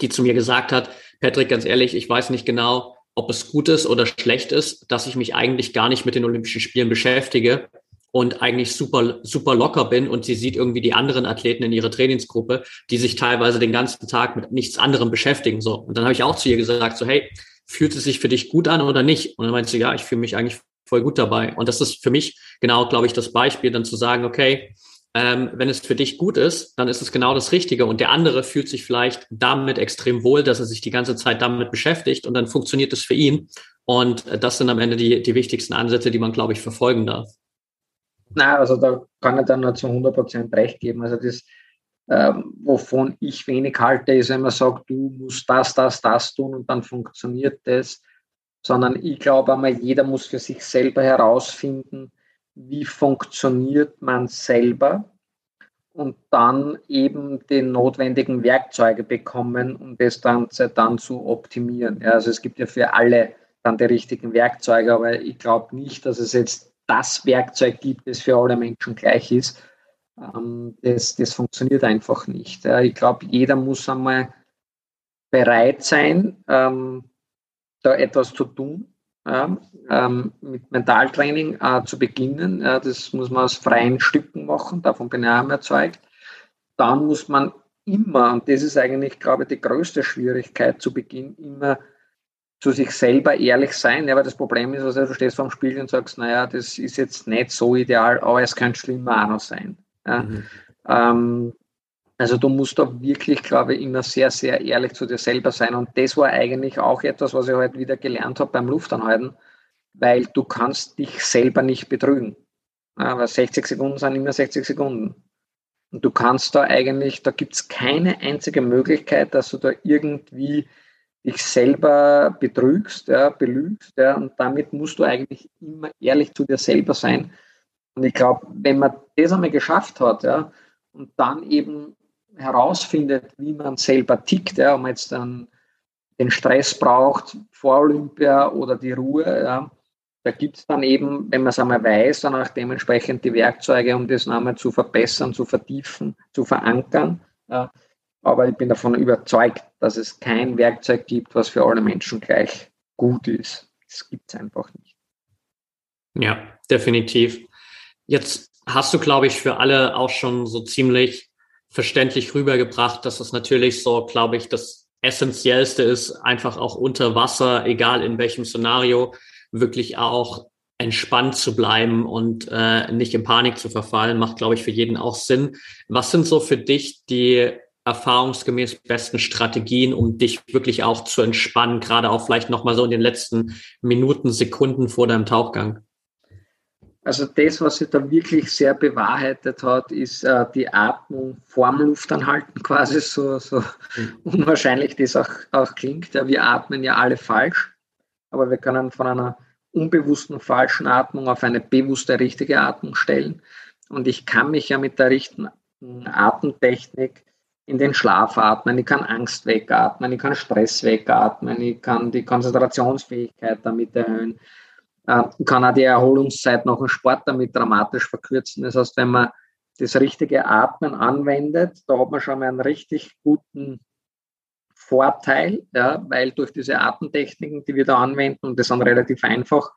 die zu mir gesagt hat, Patrick, ganz ehrlich, ich weiß nicht genau, ob es gut ist oder schlecht ist, dass ich mich eigentlich gar nicht mit den Olympischen Spielen beschäftige und eigentlich super, super locker bin und sie sieht irgendwie die anderen Athleten in ihrer Trainingsgruppe, die sich teilweise den ganzen Tag mit nichts anderem beschäftigen. So. Und dann habe ich auch zu ihr gesagt, so, hey, fühlt es sich für dich gut an oder nicht? Und dann meinte sie, ja, ich fühle mich eigentlich voll gut dabei. Und das ist für mich genau, glaube ich, das Beispiel, dann zu sagen, okay, ähm, wenn es für dich gut ist, dann ist es genau das Richtige. Und der andere fühlt sich vielleicht damit extrem wohl, dass er sich die ganze Zeit damit beschäftigt und dann funktioniert es für ihn. Und das sind am Ende die, die wichtigsten Ansätze, die man, glaube ich, verfolgen darf. Na, also da kann ich dann nur zu 100 Prozent recht geben. Also das, ähm, wovon ich wenig halte, ist, wenn man sagt, du musst das, das, das tun und dann funktioniert das. Sondern ich glaube einmal, jeder muss für sich selber herausfinden, wie funktioniert man selber und dann eben die notwendigen Werkzeuge bekommen, um das Ganze dann zu optimieren. Ja, also es gibt ja für alle dann die richtigen Werkzeuge, aber ich glaube nicht, dass es jetzt das Werkzeug gibt, das für alle Menschen gleich ist. Ähm, das, das funktioniert einfach nicht. Ich glaube, jeder muss einmal bereit sein, ähm, da etwas zu tun ja, ähm, mit Mentaltraining äh, zu beginnen. Ja, das muss man aus freien Stücken machen, davon bin ich auch überzeugt. Dann muss man immer, und das ist eigentlich, glaube ich, die größte Schwierigkeit zu Beginn, immer zu sich selber ehrlich sein. Ja, aber das Problem ist, also, du stehst vor dem Spiegel und sagst, naja, das ist jetzt nicht so ideal, aber es könnte schlimmer auch noch sein. Ja. Mhm. Ähm, also du musst da wirklich, glaube ich, immer sehr, sehr ehrlich zu dir selber sein. Und das war eigentlich auch etwas, was ich heute wieder gelernt habe beim Luftanhalten, weil du kannst dich selber nicht betrügen. Aber 60 Sekunden sind immer 60 Sekunden. Und du kannst da eigentlich, da gibt es keine einzige Möglichkeit, dass du da irgendwie dich selber betrügst, ja, belügst. Ja, und damit musst du eigentlich immer ehrlich zu dir selber sein. Und ich glaube, wenn man das einmal geschafft hat, ja, und dann eben herausfindet, wie man selber tickt, ja, ob man jetzt dann den Stress braucht vor Olympia oder die Ruhe, ja, da gibt es dann eben, wenn man es einmal weiß, dann auch dementsprechend die Werkzeuge, um das nochmal zu verbessern, zu vertiefen, zu verankern. Ja. Aber ich bin davon überzeugt, dass es kein Werkzeug gibt, was für alle Menschen gleich gut ist. Das gibt es einfach nicht. Ja, definitiv. Jetzt hast du, glaube ich, für alle auch schon so ziemlich verständlich rübergebracht, dass es natürlich so, glaube ich, das Essentiellste ist, einfach auch unter Wasser, egal in welchem Szenario, wirklich auch entspannt zu bleiben und äh, nicht in Panik zu verfallen, macht, glaube ich, für jeden auch Sinn. Was sind so für dich die erfahrungsgemäß besten Strategien, um dich wirklich auch zu entspannen, gerade auch vielleicht nochmal so in den letzten Minuten, Sekunden vor deinem Tauchgang? Also das, was sich da wirklich sehr bewahrheitet hat, ist äh, die Atmung vorm Luftanhalten quasi, so, so mhm. unwahrscheinlich das auch, auch klingt. Ja, wir atmen ja alle falsch, aber wir können von einer unbewussten falschen Atmung auf eine bewusste richtige Atmung stellen. Und ich kann mich ja mit der richtigen Atemtechnik in den Schlaf atmen, ich kann Angst wegatmen, ich kann Stress wegatmen, ich kann die Konzentrationsfähigkeit damit erhöhen kann auch die Erholungszeit nach dem Sport damit dramatisch verkürzen. Das heißt, wenn man das richtige Atmen anwendet, da hat man schon mal einen richtig guten Vorteil, ja, weil durch diese Atemtechniken, die wir da anwenden, und das sind relativ einfach,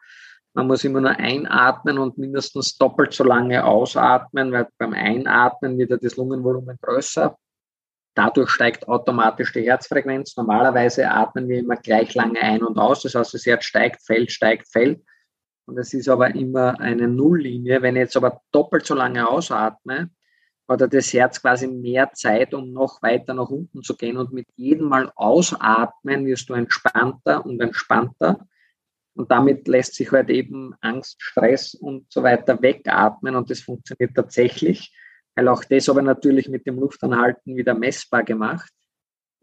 man muss immer nur einatmen und mindestens doppelt so lange ausatmen, weil beim Einatmen wird ja das Lungenvolumen größer. Dadurch steigt automatisch die Herzfrequenz. Normalerweise atmen wir immer gleich lange ein und aus. Das heißt, das Herz steigt, fällt, steigt, fällt. Und es ist aber immer eine Nulllinie. Wenn ich jetzt aber doppelt so lange ausatme, hat das Herz quasi mehr Zeit, um noch weiter nach unten zu gehen. Und mit jedem Mal ausatmen wirst du entspannter und entspannter. Und damit lässt sich halt eben Angst, Stress und so weiter wegatmen. Und das funktioniert tatsächlich, weil auch das aber natürlich mit dem Luftanhalten wieder messbar gemacht.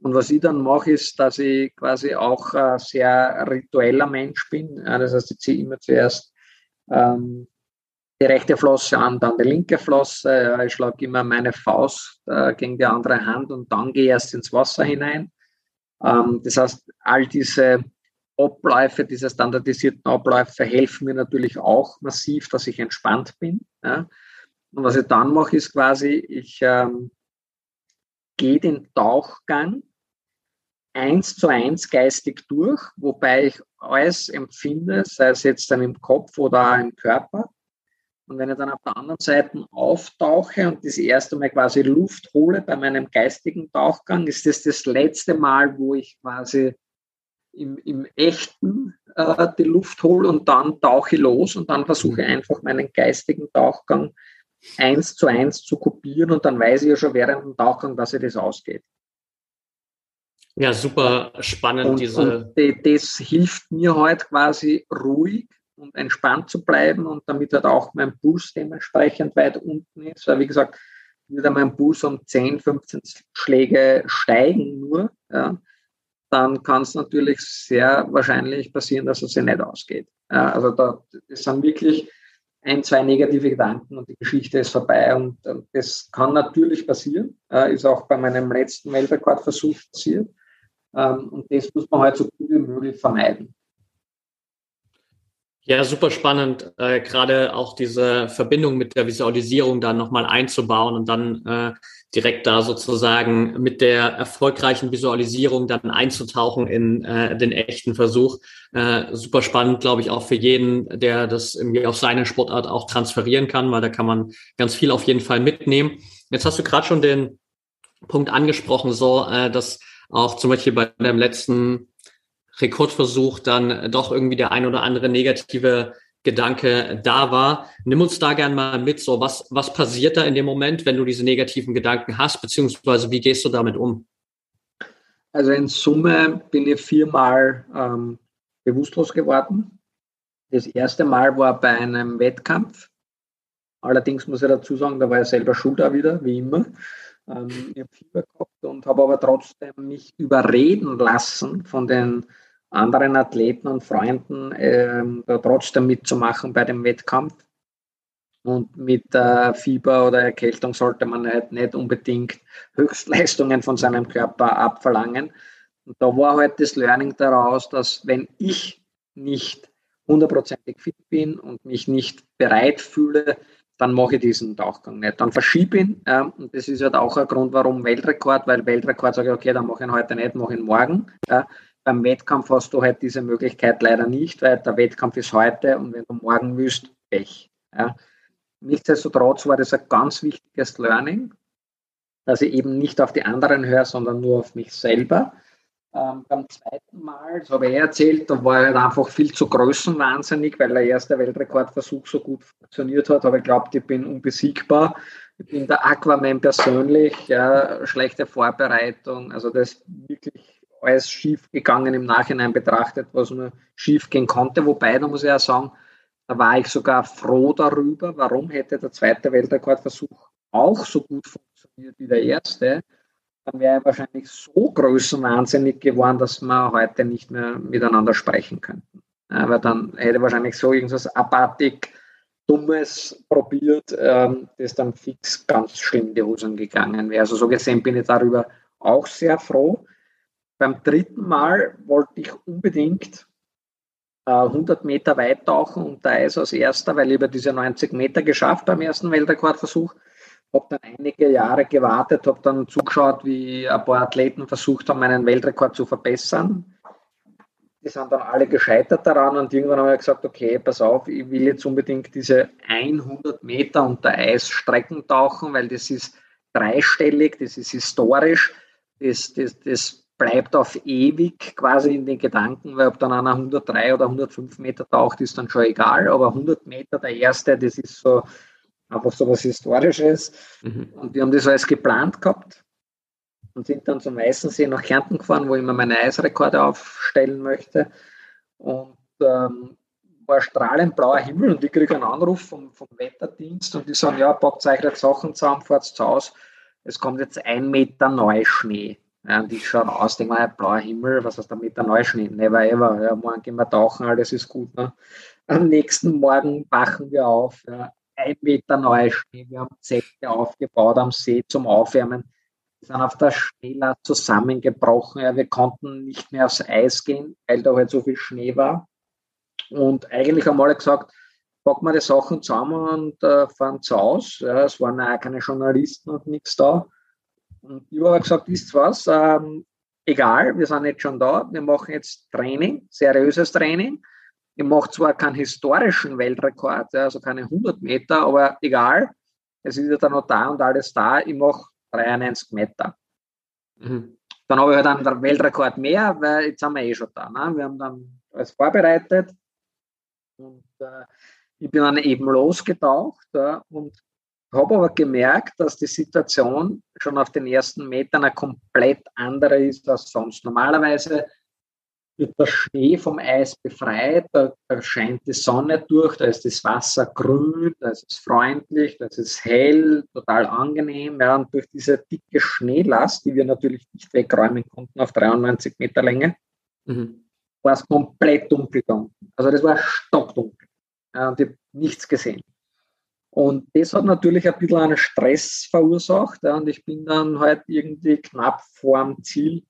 Und was ich dann mache, ist, dass ich quasi auch ein sehr ritueller Mensch bin. Das heißt, ich ziehe immer zuerst ähm, die rechte Flosse an, dann die linke Flosse. Ich schlage immer meine Faust äh, gegen die andere Hand und dann gehe ich erst ins Wasser hinein. Ähm, das heißt, all diese Abläufe, diese standardisierten Abläufe helfen mir natürlich auch massiv, dass ich entspannt bin. Ja. Und was ich dann mache, ist quasi, ich ähm, gehe den Tauchgang eins zu eins geistig durch, wobei ich alles empfinde, sei es jetzt dann im Kopf oder im Körper. Und wenn ich dann auf der anderen Seite auftauche und das erste Mal quasi Luft hole bei meinem geistigen Tauchgang, ist das das letzte Mal, wo ich quasi im, im echten äh, die Luft hole und dann tauche ich los und dann versuche ich einfach meinen geistigen Tauchgang eins zu eins zu kopieren und dann weiß ich ja schon während dem Tauchgang, dass sich das ausgeht. Ja, super spannend. Und, diese und das hilft mir halt quasi ruhig und entspannt zu bleiben und damit halt auch mein Puls dementsprechend weit unten ist. Weil wie gesagt, würde mein Puls um 10, 15 Schläge steigen nur, ja, dann kann es natürlich sehr wahrscheinlich passieren, dass es sich nicht ausgeht. Ja, also da, das sind wirklich ein, zwei negative Gedanken und die Geschichte ist vorbei. Und, und das kann natürlich passieren, ist auch bei meinem letzten Weltrekordversuch passiert. Ähm, und das muss man halt so gut wie möglich vermeiden. Ja, super spannend, äh, gerade auch diese Verbindung mit der Visualisierung dann nochmal einzubauen und dann äh, direkt da sozusagen mit der erfolgreichen Visualisierung dann einzutauchen in äh, den echten Versuch. Äh, super spannend, glaube ich, auch für jeden, der das irgendwie auf seine Sportart auch transferieren kann, weil da kann man ganz viel auf jeden Fall mitnehmen. Jetzt hast du gerade schon den Punkt angesprochen, so äh, dass auch zum Beispiel bei dem letzten Rekordversuch dann doch irgendwie der ein oder andere negative Gedanke da war. Nimm uns da gern mal mit, so was, was passiert da in dem Moment, wenn du diese negativen Gedanken hast, beziehungsweise wie gehst du damit um? Also in Summe bin ich viermal ähm, bewusstlos geworden. Das erste Mal war bei einem Wettkampf. Allerdings muss ich dazu sagen, da war ich selber schuld auch wieder, wie immer. Ähm, ich habe Fieber und habe aber trotzdem mich überreden lassen von den anderen Athleten und Freunden, ähm, da trotzdem mitzumachen bei dem Wettkampf. Und mit äh, Fieber oder Erkältung sollte man halt nicht unbedingt *laughs* Höchstleistungen von seinem Körper abverlangen. Und da war halt das Learning daraus, dass wenn ich nicht hundertprozentig fit bin und mich nicht bereit fühle, dann mache ich diesen Tauchgang nicht. Dann verschiebe ich ihn. Ja, und das ist halt auch ein Grund, warum Weltrekord, weil Weltrekord sage ich, okay, dann mache ich ihn heute nicht, mache ich ihn morgen. Beim Wettkampf hast du halt diese Möglichkeit leider nicht, weil der Wettkampf ist heute und wenn du morgen willst, Pech. Nichtsdestotrotz war das ein ganz wichtiges Learning, dass ich eben nicht auf die anderen höre, sondern nur auf mich selber. Ähm, beim zweiten Mal, das habe ich erzählt, da war ich halt einfach viel zu größenwahnsinnig, weil der erste Weltrekordversuch so gut funktioniert hat, aber ich glaubt, ich bin unbesiegbar. Ich bin der Aquaman persönlich, ja, schlechte Vorbereitung, also das ist wirklich alles schief gegangen im Nachhinein betrachtet, was nur schief gehen konnte. Wobei, da muss ich auch sagen, da war ich sogar froh darüber, warum hätte der zweite Weltrekordversuch auch so gut funktioniert wie der erste dann wäre er wahrscheinlich so größenwahnsinnig geworden, dass wir heute nicht mehr miteinander sprechen könnten. Weil dann hätte er wahrscheinlich so irgendwas abartig Dummes probiert, ähm, das dann fix ganz schlimm in die Hosen gegangen wäre. Also so gesehen bin ich darüber auch sehr froh. Beim dritten Mal wollte ich unbedingt 100 Meter weit tauchen unter Eis als erster, weil ich über diese 90 Meter geschafft beim ersten Weltrekordversuch. Habe dann einige Jahre gewartet, habe dann zugeschaut, wie ein paar Athleten versucht haben, meinen Weltrekord zu verbessern. Die sind dann alle gescheitert daran und irgendwann habe ich gesagt, okay, pass auf, ich will jetzt unbedingt diese 100 Meter unter Eis Strecken tauchen, weil das ist dreistellig, das ist historisch, das, das, das bleibt auf ewig quasi in den Gedanken, weil ob dann einer 103 oder 105 Meter taucht, ist dann schon egal, aber 100 Meter der erste, das ist so einfach so was Historisches. Mhm. Und wir haben das alles geplant gehabt und sind dann zum Weißensee nach Kärnten gefahren, wo ich mir meine Eisrekorde aufstellen möchte. Und ähm, war strahlend blauer Himmel und ich kriege einen Anruf vom, vom Wetterdienst und die sagen, ja, packt euch jetzt Sachen zusammen, fahrt zu Hause, es kommt jetzt ein Meter Neuschnee. Ja, und ich schaue aus, denke mal, blauer Himmel, was hast du mit der Neuschnee? Never ever. Ja, morgen gehen wir tauchen, alles ist gut. Ne? Am nächsten Morgen wachen wir auf. Ja, ein Meter Neuschnee. Wir haben Zelte aufgebaut am See zum Aufwärmen. Wir sind auf der Schneelast zusammengebrochen. Ja, wir konnten nicht mehr aufs Eis gehen, weil da halt so viel Schnee war. Und eigentlich haben alle gesagt, packen wir die Sachen zusammen und äh, fahren zu Hause. Ja, es waren auch keine Journalisten und nichts da. Und ich habe gesagt, ist was, ähm, egal, wir sind jetzt schon da, wir machen jetzt Training, seriöses Training. Ich mache zwar keinen historischen Weltrekord, also keine 100 Meter, aber egal, es ist ja dann noch da und alles da, ich mache 93 Meter. Mhm. Dann habe ich halt einen Weltrekord mehr, weil jetzt sind wir eh schon da. Ne? Wir haben dann alles vorbereitet und äh, ich bin dann eben losgetaucht ja, und habe aber gemerkt, dass die Situation schon auf den ersten Metern eine komplett andere ist als sonst. Normalerweise wird der Schnee vom Eis befreit, da, da, scheint die Sonne durch, da ist das Wasser grün, da ist es freundlich, da ist es hell, total angenehm. Ja, und durch diese dicke Schneelast, die wir natürlich nicht wegräumen konnten auf 93 Meter Länge, mhm. war es komplett dunkel da unten. Also das war stockdunkel. Ja, und ich habe nichts gesehen. Und das hat natürlich ein bisschen einen Stress verursacht. Ja, und ich bin dann halt irgendwie knapp vorm Ziel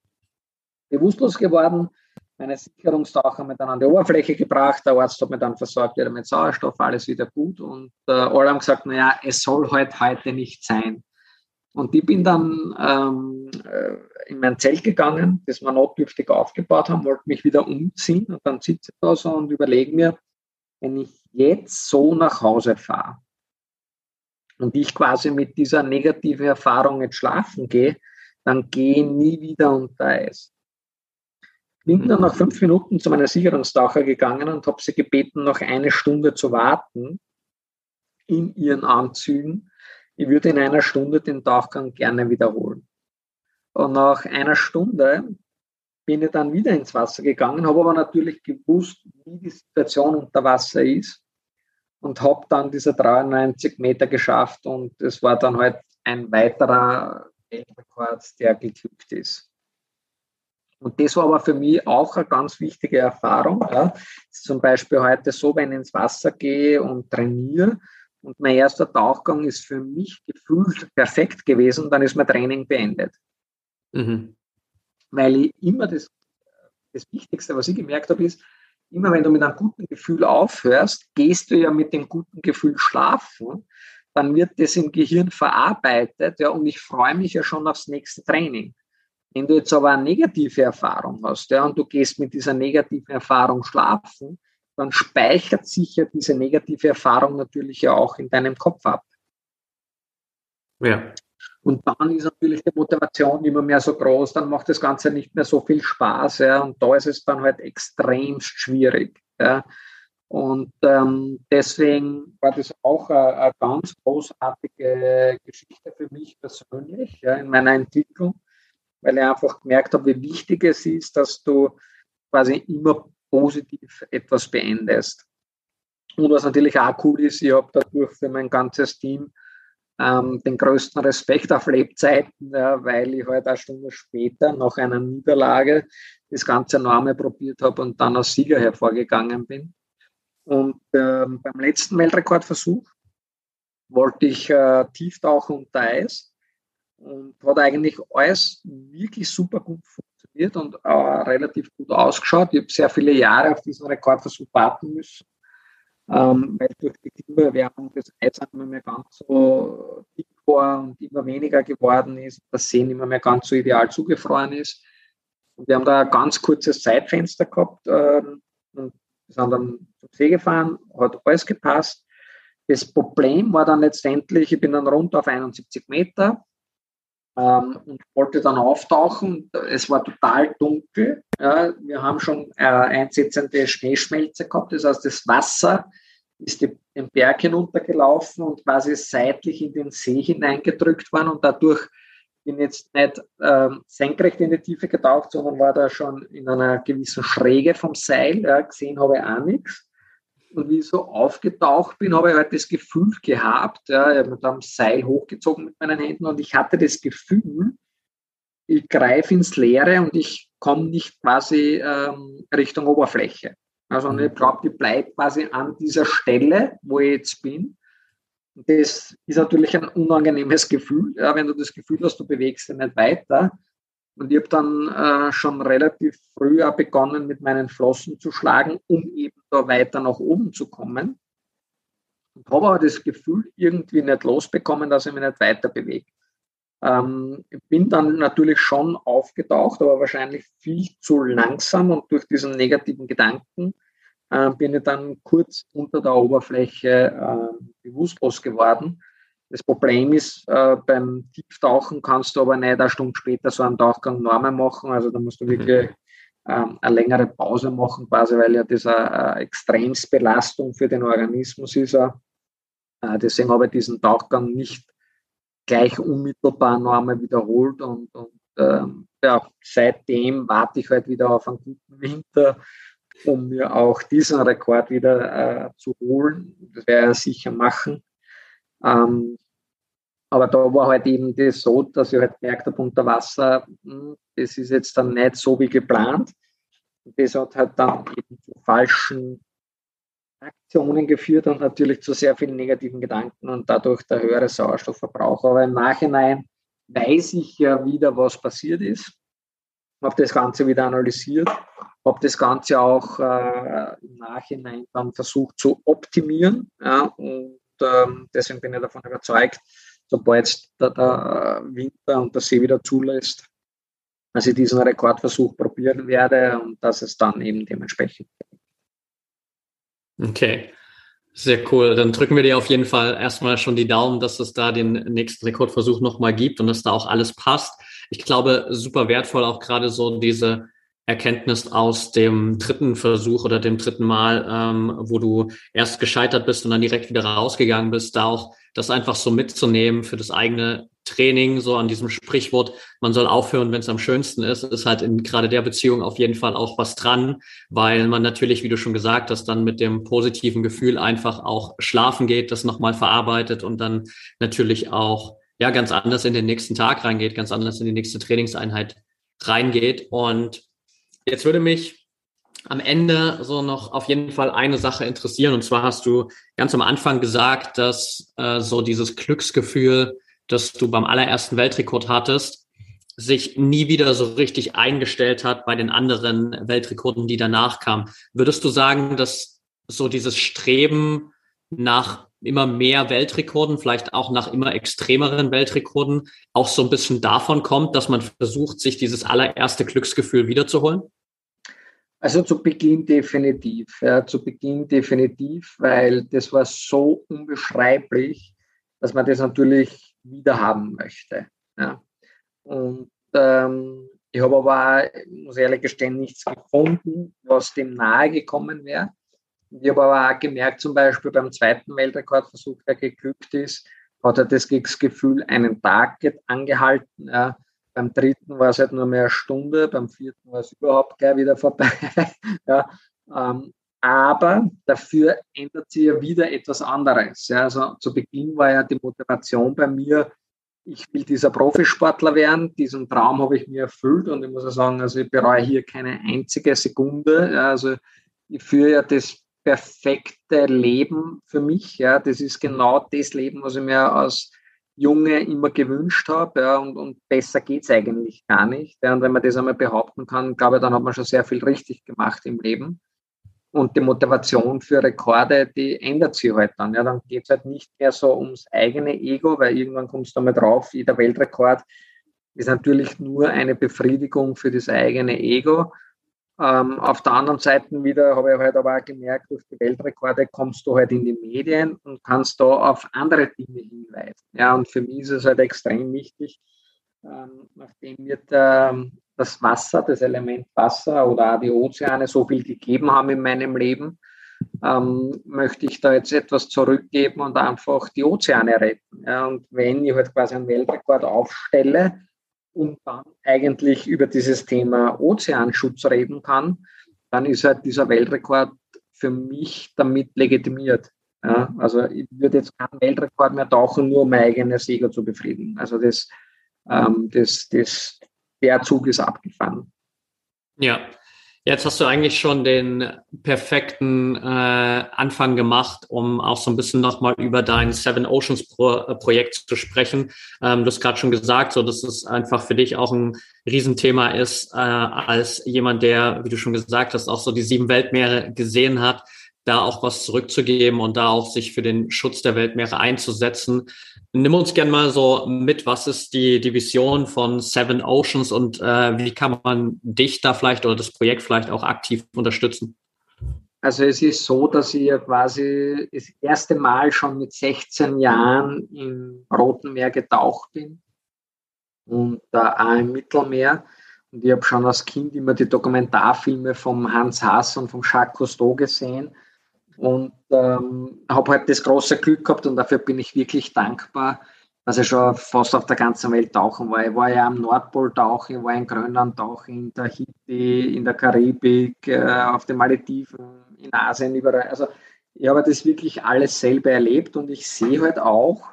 bewusstlos geworden. Meine Sicherungstaucher mich dann an die Oberfläche gebracht. Der Arzt hat mir dann versorgt wieder mit Sauerstoff, alles wieder gut. Und äh, alle haben gesagt, naja, es soll halt heute nicht sein. Und ich bin dann ähm, äh, in mein Zelt gegangen, das wir notdürftig aufgebaut haben, wollte mich wieder umziehen und dann sitze ich da so und überlege mir, wenn ich jetzt so nach Hause fahre, und ich quasi mit dieser negativen Erfahrung jetzt schlafen gehe, dann gehe ich nie wieder unter Eis. Ich bin dann nach fünf Minuten zu meiner Sicherungstaucher gegangen und habe sie gebeten, noch eine Stunde zu warten in ihren Anzügen. Ich würde in einer Stunde den Tauchgang gerne wiederholen. Und nach einer Stunde bin ich dann wieder ins Wasser gegangen, habe aber natürlich gewusst, wie die Situation unter Wasser ist und habe dann diese 93 Meter geschafft und es war dann halt ein weiterer Weltrekord, der geglückt ist. Und das war aber für mich auch eine ganz wichtige Erfahrung. Ja. Zum Beispiel heute so, wenn ich ins Wasser gehe und trainiere und mein erster Tauchgang ist für mich gefühlt perfekt gewesen, dann ist mein Training beendet. Mhm. Weil ich immer das, das Wichtigste, was ich gemerkt habe, ist, immer wenn du mit einem guten Gefühl aufhörst, gehst du ja mit dem guten Gefühl schlafen, dann wird das im Gehirn verarbeitet, ja, und ich freue mich ja schon aufs nächste Training. Wenn du jetzt aber eine negative Erfahrung hast, ja, und du gehst mit dieser negativen Erfahrung schlafen, dann speichert sich ja diese negative Erfahrung natürlich ja auch in deinem Kopf ab. Ja. Und dann ist natürlich die Motivation immer mehr so groß, dann macht das Ganze nicht mehr so viel Spaß. Ja, und da ist es dann halt extremst schwierig. Ja. Und ähm, deswegen war das auch eine, eine, ganz großartige Geschichte für mich persönlich ja, in meiner Entwicklung, weil ich einfach gemerkt habe, wie wichtig es ist, dass du quasi immer positiv etwas beendest. Und was natürlich auch cool ist, ich habe dadurch für mein ganzes Team ähm, den größten Respekt auf Lebzeiten, ja, weil ich halt eine Stunde später nach einer Niederlage das ganze Name probiert habe und dann als Sieger hervorgegangen bin. Und ähm, beim letzten Weltrekordversuch wollte ich äh, tieftauchen unter Eis und hat eigentlich alles wirklich super gut funktioniert. und äh, relativ gut ausgeschaut. Ich habe sehr viele Jahre auf diesen Rekordversuch warten müssen, ähm, weil durch die Klimaerwärmung das Eis immer mehr ganz so dick war und immer weniger geworden ist, das Sehen immer mehr ganz so ideal zugefroren ist. Und wir haben da ein ganz kurzes Zeitfenster gehabt ähm, und sind dann zum See gefahren, hat alles gepasst. Das Problem war dann letztendlich, ich bin dann rund auf 71 Meter ähm, und wollte dann auftauchen. Es war total dunkel. Ja, wir haben schon äh, einsetzende Schneeschmelze gehabt. Das heißt, das Wasser ist den Berg hinuntergelaufen und quasi seitlich in den See hineingedrückt worden und dadurch bin jetzt nicht ähm, senkrecht in die Tiefe getaucht, sondern war da schon in einer gewissen Schräge vom Seil. Ja, gesehen habe ich auch nichts. Und wie ich so aufgetaucht bin, habe ich halt das Gefühl gehabt, ja, ich habe mit einem Seil hochgezogen mit meinen Händen und ich hatte das Gefühl, ich greife ins Leere und ich komme nicht quasi ähm, Richtung Oberfläche. Also ich glaube, ich bleibe quasi an dieser Stelle, wo ich jetzt bin. Das ist natürlich ein unangenehmes Gefühl, ja, wenn du das Gefühl hast, du bewegst dich nicht weiter. Und ich habe dann äh, schon relativ früh begonnen, mit meinen Flossen zu schlagen, um eben da weiter nach oben zu kommen. Und habe aber das Gefühl irgendwie nicht losbekommen, dass ich mich nicht weiter bewege. Ähm, ich bin dann natürlich schon aufgetaucht, aber wahrscheinlich viel zu langsam und durch diesen negativen Gedanken äh, bin ich dann kurz unter der Oberfläche äh, bewusstlos geworden das Problem ist, äh, beim Tieftauchen kannst du aber nicht eine Stunde später so einen Tauchgang normal machen. Also da musst du wirklich ähm, eine längere Pause machen, quasi, weil ja das eine, eine Extremsbelastung für den Organismus ist. Äh, deswegen habe ich diesen Tauchgang nicht gleich unmittelbar normal wiederholt und, und ähm, ja, seitdem warte ich halt wieder auf einen guten Winter, um mir auch diesen Rekord wieder äh, zu holen. Das werde ich sicher machen. Ähm, aber da war halt eben das so, dass ich halt gemerkt habe, unter Wasser, hm, das ist jetzt dann nicht so wie geplant. Das hat halt dann eben zu falschen Aktionen geführt und natürlich zu sehr vielen negativen Gedanken und dadurch der höhere Sauerstoffverbrauch. Aber im Nachhinein weiß ich ja wieder, was passiert ist. Habe das Ganze wieder analysiert, habe das Ganze auch äh, im Nachhinein dann versucht zu optimieren. Ja, und ähm, deswegen bin ich davon überzeugt, sobald der, der Winter und der See wieder zulässt, dass ich diesen Rekordversuch probieren werde und dass es dann eben dementsprechend. Okay. Sehr cool. Dann drücken wir dir auf jeden Fall erstmal schon die Daumen, dass es da den nächsten Rekordversuch nochmal gibt und dass da auch alles passt. Ich glaube, super wertvoll auch gerade so diese Erkenntnis aus dem dritten Versuch oder dem dritten Mal, ähm, wo du erst gescheitert bist und dann direkt wieder rausgegangen bist, da auch das einfach so mitzunehmen für das eigene Training, so an diesem Sprichwort, man soll aufhören, wenn es am schönsten ist, ist halt in gerade der Beziehung auf jeden Fall auch was dran, weil man natürlich, wie du schon gesagt hast, dann mit dem positiven Gefühl einfach auch schlafen geht, das nochmal verarbeitet und dann natürlich auch ja ganz anders in den nächsten Tag reingeht, ganz anders in die nächste Trainingseinheit reingeht und Jetzt würde mich am Ende so noch auf jeden Fall eine Sache interessieren. Und zwar hast du ganz am Anfang gesagt, dass äh, so dieses Glücksgefühl, das du beim allerersten Weltrekord hattest, sich nie wieder so richtig eingestellt hat bei den anderen Weltrekorden, die danach kamen. Würdest du sagen, dass so dieses Streben nach immer mehr Weltrekorden, vielleicht auch nach immer extremeren Weltrekorden, auch so ein bisschen davon kommt, dass man versucht, sich dieses allererste Glücksgefühl wiederzuholen? Also zu Beginn definitiv, ja, zu Beginn definitiv, weil das war so unbeschreiblich, dass man das natürlich wieder haben möchte. Ja. Und ähm, ich habe aber, muss ehrlich gestehen, nichts gefunden, was dem nahe gekommen wäre. Ich habe aber auch gemerkt, zum Beispiel beim zweiten Weltrekordversuch, der geglückt ist, hat er das Gefühl einen Tag angehalten. Ja. Beim dritten war es halt nur mehr eine Stunde, beim vierten war es überhaupt gleich wieder vorbei. *laughs* ja, ähm, aber dafür ändert sich ja wieder etwas anderes. Ja, also zu Beginn war ja die Motivation bei mir, ich will dieser Profisportler werden. Diesen Traum habe ich mir erfüllt und ich muss sagen, also ich bereue hier keine einzige Sekunde. Ja, also ich führe ja das perfekte Leben für mich. Ja, das ist genau das Leben, was ich mir aus Junge immer gewünscht habe. Ja, und, und besser geht's eigentlich gar nicht. Ja, und wenn man das einmal behaupten kann, glaube ich, dann hat man schon sehr viel richtig gemacht im Leben. Und die Motivation für Rekorde, die ändert sich halt dann. Ja, dann geht's halt nicht mehr so ums eigene Ego, weil irgendwann kommst du mal drauf, jeder Weltrekord ist natürlich nur eine Befriedigung für das eigene Ego. Ähm, auf der anderen Seite wieder habe ich halt aber auch gemerkt, durch die Weltrekorde kommst du halt in die Medien und kannst da auf andere Dinge hinweisen. Ja, und für mich ist es halt extrem wichtig, ähm, nachdem mir der, das Wasser, das Element Wasser oder auch die Ozeane so viel gegeben haben in meinem Leben, ähm, möchte ich da jetzt etwas zurückgeben und einfach die Ozeane retten. Ja, und wenn ich halt quasi einen Weltrekord aufstelle, und dann eigentlich über dieses Thema Ozeanschutz reden kann, dann ist halt dieser Weltrekord für mich damit legitimiert. Ja, also ich würde jetzt keinen Weltrekord mehr tauchen, nur um mein eigenes Ego zu befriedigen. Also das, ähm, das, das, der Zug ist abgefahren. Ja, Jetzt hast du eigentlich schon den perfekten äh, Anfang gemacht, um auch so ein bisschen nochmal über dein Seven Oceans Pro äh, Projekt zu sprechen. Ähm, du hast gerade schon gesagt, so dass es einfach für dich auch ein Riesenthema ist, äh, als jemand, der, wie du schon gesagt hast, auch so die sieben Weltmeere gesehen hat da auch was zurückzugeben und da auch sich für den Schutz der Weltmeere einzusetzen. Nimm uns gerne mal so mit, was ist die, die Vision von Seven Oceans und äh, wie kann man dich da vielleicht oder das Projekt vielleicht auch aktiv unterstützen? Also es ist so, dass ich ja quasi das erste Mal schon mit 16 Jahren im Roten Meer getaucht bin und da auch im Mittelmeer. Und ich habe schon als Kind immer die Dokumentarfilme vom Hans Haas und vom Jacques Cousteau gesehen und ähm, habe halt das große Glück gehabt und dafür bin ich wirklich dankbar, dass ich schon fast auf der ganzen Welt tauchen war. Ich war ja am Nordpol tauchen, ich war in Grönland tauchen, in Tahiti, in der Karibik, äh, auf den Malediven, in Asien, überall. Also ich habe das wirklich alles selber erlebt und ich sehe halt auch,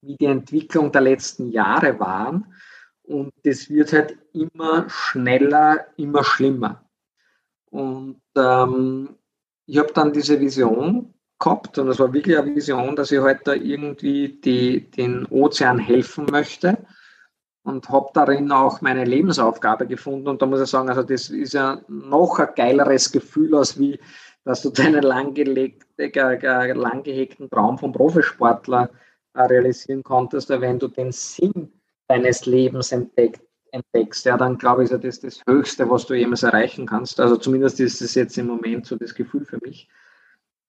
wie die Entwicklung der letzten Jahre waren. Und das wird halt immer schneller, immer schlimmer. Und ähm, ich habe dann diese Vision gehabt und es war wirklich eine Vision, dass ich heute halt irgendwie die, den Ozean helfen möchte und habe darin auch meine Lebensaufgabe gefunden. Und da muss ich sagen, also das ist ja noch ein geileres Gefühl, als wie, dass du deinen lang gehegten Traum vom Profisportler äh, realisieren konntest, wenn du den Sinn deines Lebens entdeckt, entdeckst, ja, dann glaube ich, ist das das Höchste, was du jemals erreichen kannst. Also zumindest ist es jetzt im Moment so das Gefühl für mich.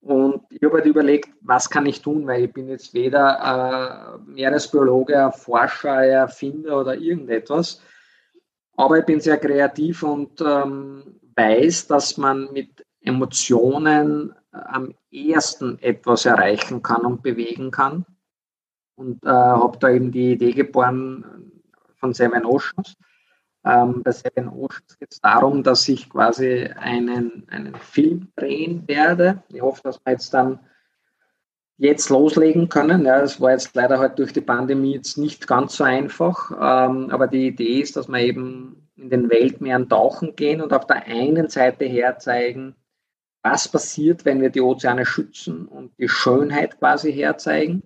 Und ich habe halt überlegt, was kann ich tun, weil ich bin jetzt weder äh, Meeresbiologe, Forscher, Erfinder oder irgendetwas. Aber ich bin sehr kreativ und ähm, weiß, dass man mit Emotionen äh, am ehesten etwas erreichen kann und bewegen kann. Und äh, habe da eben die Idee geboren, von Seven Oceans. Ähm, bei Seven Oceans geht es darum, dass ich quasi einen, einen Film drehen werde. Ich hoffe, dass wir jetzt dann jetzt loslegen können. Ja, es war jetzt leider halt durch die Pandemie jetzt nicht ganz so einfach. Ähm, aber die Idee ist, dass wir eben in den Weltmeeren tauchen gehen und auf der einen Seite herzeigen, was passiert, wenn wir die Ozeane schützen und die Schönheit quasi herzeigen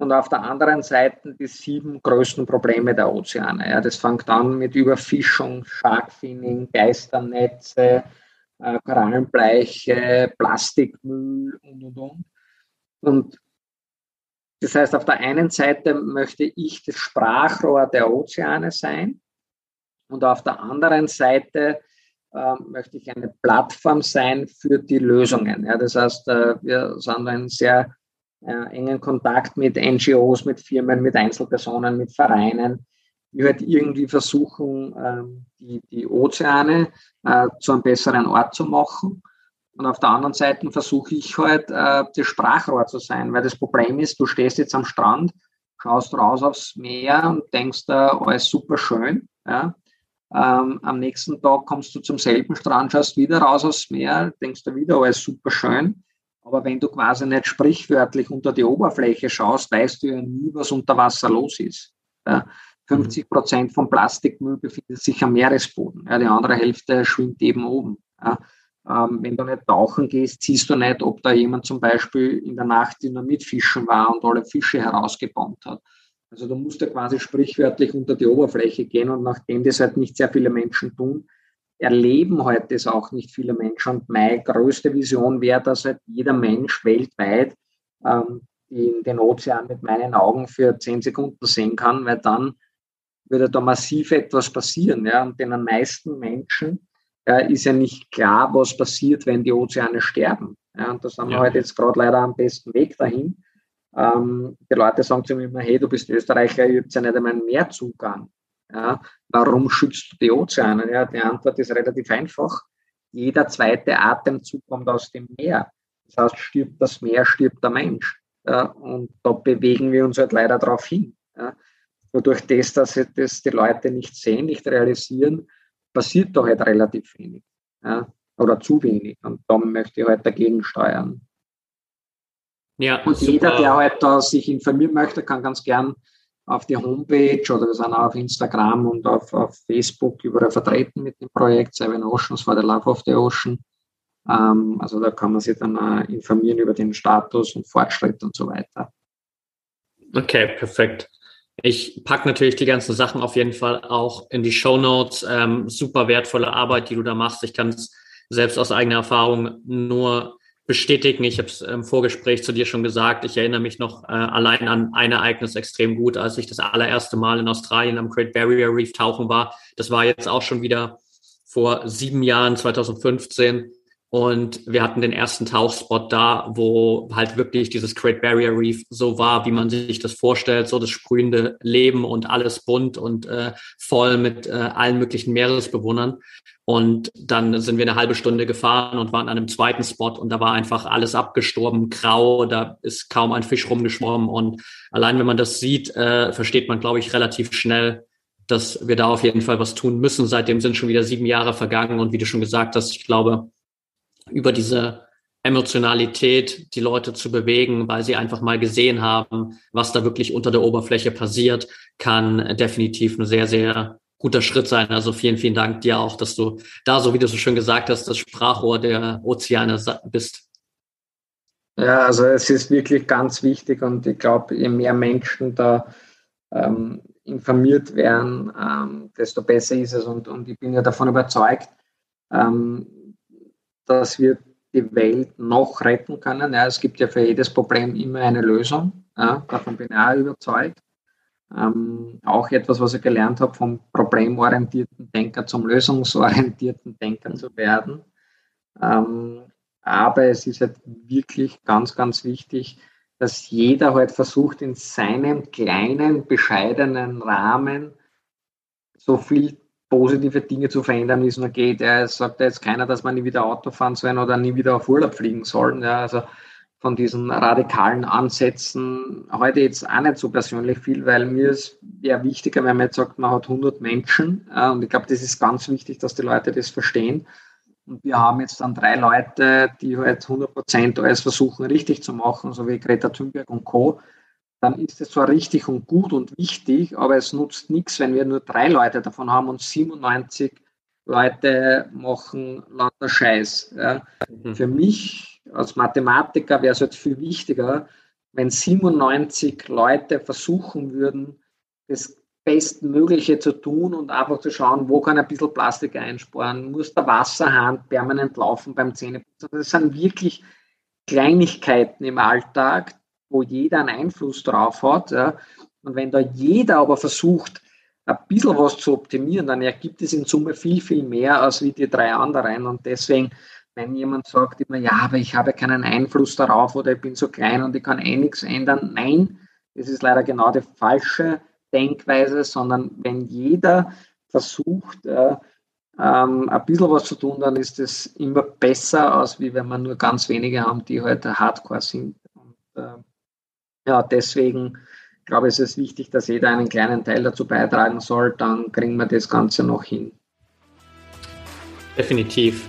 und auf der anderen Seite die sieben größten Probleme der Ozeane. Ja, das fängt an mit Überfischung, Sharkfinning, Geisternetze, äh, Korallenbleiche, Plastikmüll und und und. Und das heißt, auf der einen Seite möchte ich das Sprachrohr der Ozeane sein und auf der anderen Seite äh, möchte ich eine Plattform sein für die Lösungen. Ja, das heißt, äh, wir sind ein sehr äh, engen Kontakt mit NGOs, mit Firmen, mit Einzelpersonen, mit Vereinen, die halt irgendwie versuchen, ähm, die, die Ozeane äh, zu einem besseren Ort zu machen. Und auf der anderen Seite versuche ich halt, äh, das Sprachrohr zu sein, weil das Problem ist, du stehst jetzt am Strand, schaust raus aufs Meer und denkst, äh, alles super schön. Ja? Ähm, am nächsten Tag kommst du zum selben Strand, schaust wieder raus aufs Meer, denkst du wieder, alles super schön. Aber wenn du quasi nicht sprichwörtlich unter die Oberfläche schaust, weißt du ja nie, was unter Wasser los ist. Ja, 50 Prozent vom Plastikmüll befindet sich am Meeresboden. Ja, die andere Hälfte schwimmt eben oben. Ja, ähm, wenn du nicht tauchen gehst, siehst du nicht, ob da jemand zum Beispiel in der Nacht in der Mitfischen war und alle Fische herausgebombt hat. Also du musst ja quasi sprichwörtlich unter die Oberfläche gehen und nachdem das halt nicht sehr viele Menschen tun, erleben heute das auch nicht viele Menschen. Und meine größte Vision wäre, dass halt jeder Mensch weltweit ähm, den, Ozean mit meinen Augen für zehn Sekunden sehen kann, weil dann würde da massiv etwas passieren. Ja? Und den meisten Menschen äh, ist ja nicht klar, was passiert, wenn die Ozeane sterben. Ja? Und da sind ja. wir heute halt jetzt gerade leider am besten Weg dahin. Ähm, die Leute sagen zu mir immer, hey, du bist Österreicher, ihr habt ja nicht einmal einen Meerzugang. Ja? Warum schützt du die Ozeane? Ja, die Antwort ist relativ einfach. Jeder zweite Atemzug kommt aus dem Meer. Das heißt, stirbt das Meer, stirbt der Mensch. Ja? Und da bewegen wir uns halt leider darauf hin. Ja? Nur durch das, dass das die Leute nicht sehen, nicht realisieren, passiert doch halt relativ wenig. Ja? Oder zu wenig. Und da möchte ich halt dagegen steuern. Ja, und super. jeder, der halt da sich informieren möchte, kann ganz gern auf die Homepage oder wir sind auch auf Instagram und auf, auf Facebook überall vertreten mit dem Projekt Seven Oceans for the Love of the Ocean. Ähm, also da kann man sich dann äh, informieren über den Status und Fortschritt und so weiter. Okay, perfekt. Ich packe natürlich die ganzen Sachen auf jeden Fall auch in die Show Notes. Ähm, super wertvolle Arbeit, die du da machst. Ich kann es selbst aus eigener Erfahrung nur bestätigen. Ich habe es im Vorgespräch zu dir schon gesagt. Ich erinnere mich noch äh, allein an ein Ereignis extrem gut, als ich das allererste Mal in Australien am Great Barrier Reef tauchen war. Das war jetzt auch schon wieder vor sieben Jahren, 2015. Und wir hatten den ersten Tauchspot da, wo halt wirklich dieses Great Barrier Reef so war, wie man sich das vorstellt, so das sprühende Leben und alles bunt und äh, voll mit äh, allen möglichen Meeresbewohnern. Und dann sind wir eine halbe Stunde gefahren und waren an einem zweiten Spot und da war einfach alles abgestorben, grau, da ist kaum ein Fisch rumgeschwommen. Und allein wenn man das sieht, äh, versteht man, glaube ich, relativ schnell, dass wir da auf jeden Fall was tun müssen. Seitdem sind schon wieder sieben Jahre vergangen und wie du schon gesagt hast, ich glaube, über diese Emotionalität die Leute zu bewegen, weil sie einfach mal gesehen haben, was da wirklich unter der Oberfläche passiert, kann definitiv ein sehr, sehr guter Schritt sein. Also vielen, vielen Dank dir auch, dass du da, so wie du so schön gesagt hast, das Sprachrohr der Ozeane bist. Ja, also es ist wirklich ganz wichtig und ich glaube, je mehr Menschen da ähm, informiert werden, ähm, desto besser ist es. Und, und ich bin ja davon überzeugt, ähm, dass wir die Welt noch retten können. Ja, es gibt ja für jedes Problem immer eine Lösung. Ja, davon bin ich auch überzeugt. Ähm, auch etwas, was ich gelernt habe, vom problemorientierten Denker zum lösungsorientierten Denker zu werden. Ähm, aber es ist halt wirklich ganz, ganz wichtig, dass jeder halt versucht, in seinem kleinen, bescheidenen Rahmen so viel positive Dinge zu verändern, wie es nur geht. Es sagt ja jetzt keiner, dass man nie wieder Auto fahren soll oder nie wieder auf Urlaub fliegen soll. Ja, also von diesen radikalen Ansätzen heute jetzt auch nicht so persönlich viel, weil mir ist ja wichtiger, wenn man jetzt sagt, man hat 100 Menschen. Und ich glaube, das ist ganz wichtig, dass die Leute das verstehen. Und wir haben jetzt dann drei Leute, die halt 100 Prozent alles versuchen, richtig zu machen, so wie Greta Thunberg und Co dann ist es zwar richtig und gut und wichtig, aber es nutzt nichts, wenn wir nur drei Leute davon haben und 97 Leute machen lauter Scheiß. Ja. Mhm. Für mich als Mathematiker wäre es jetzt viel wichtiger, wenn 97 Leute versuchen würden, das Bestmögliche zu tun und einfach zu schauen, wo kann ein bisschen Plastik einsparen, muss der Wasserhahn permanent laufen beim Zähneputzen. Das sind wirklich Kleinigkeiten im Alltag, wo jeder einen Einfluss drauf hat. Ja. Und wenn da jeder aber versucht, ein bisschen was zu optimieren, dann ergibt es in Summe viel, viel mehr als wie die drei anderen. Und deswegen, wenn jemand sagt immer, ja, aber ich habe keinen Einfluss darauf oder ich bin so klein und ich kann eh nichts ändern, nein, das ist leider genau die falsche Denkweise, sondern wenn jeder versucht, äh, ähm, ein bisschen was zu tun, dann ist es immer besser, als wie wenn man nur ganz wenige haben, die heute halt hardcore sind. Und, äh, ja, deswegen glaube ich, ist es wichtig, dass jeder einen kleinen Teil dazu beitragen soll, dann kriegen wir das Ganze noch hin. Definitiv.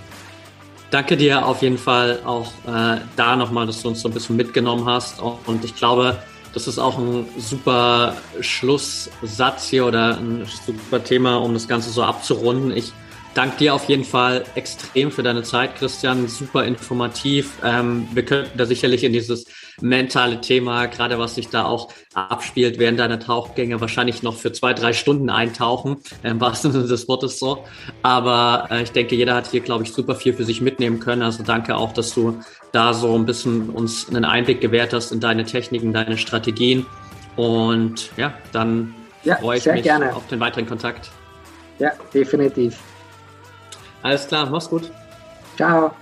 Danke dir auf jeden Fall auch äh, da nochmal, dass du uns so ein bisschen mitgenommen hast. Und ich glaube, das ist auch ein super Schlusssatz hier oder ein super Thema, um das Ganze so abzurunden. Ich danke dir auf jeden Fall extrem für deine Zeit, Christian. Super informativ. Ähm, wir könnten da sicherlich in dieses mentale Thema, gerade was sich da auch abspielt während deiner Tauchgänge, wahrscheinlich noch für zwei, drei Stunden eintauchen. Ähm, was des Wortes so. Aber äh, ich denke, jeder hat hier, glaube ich, super viel für sich mitnehmen können. Also danke auch, dass du da so ein bisschen uns einen Einblick gewährt hast in deine Techniken, deine Strategien. Und ja, dann ja, freue ich mich gerne. auf den weiteren Kontakt. Ja, definitiv. Alles klar, mach's gut. Ciao.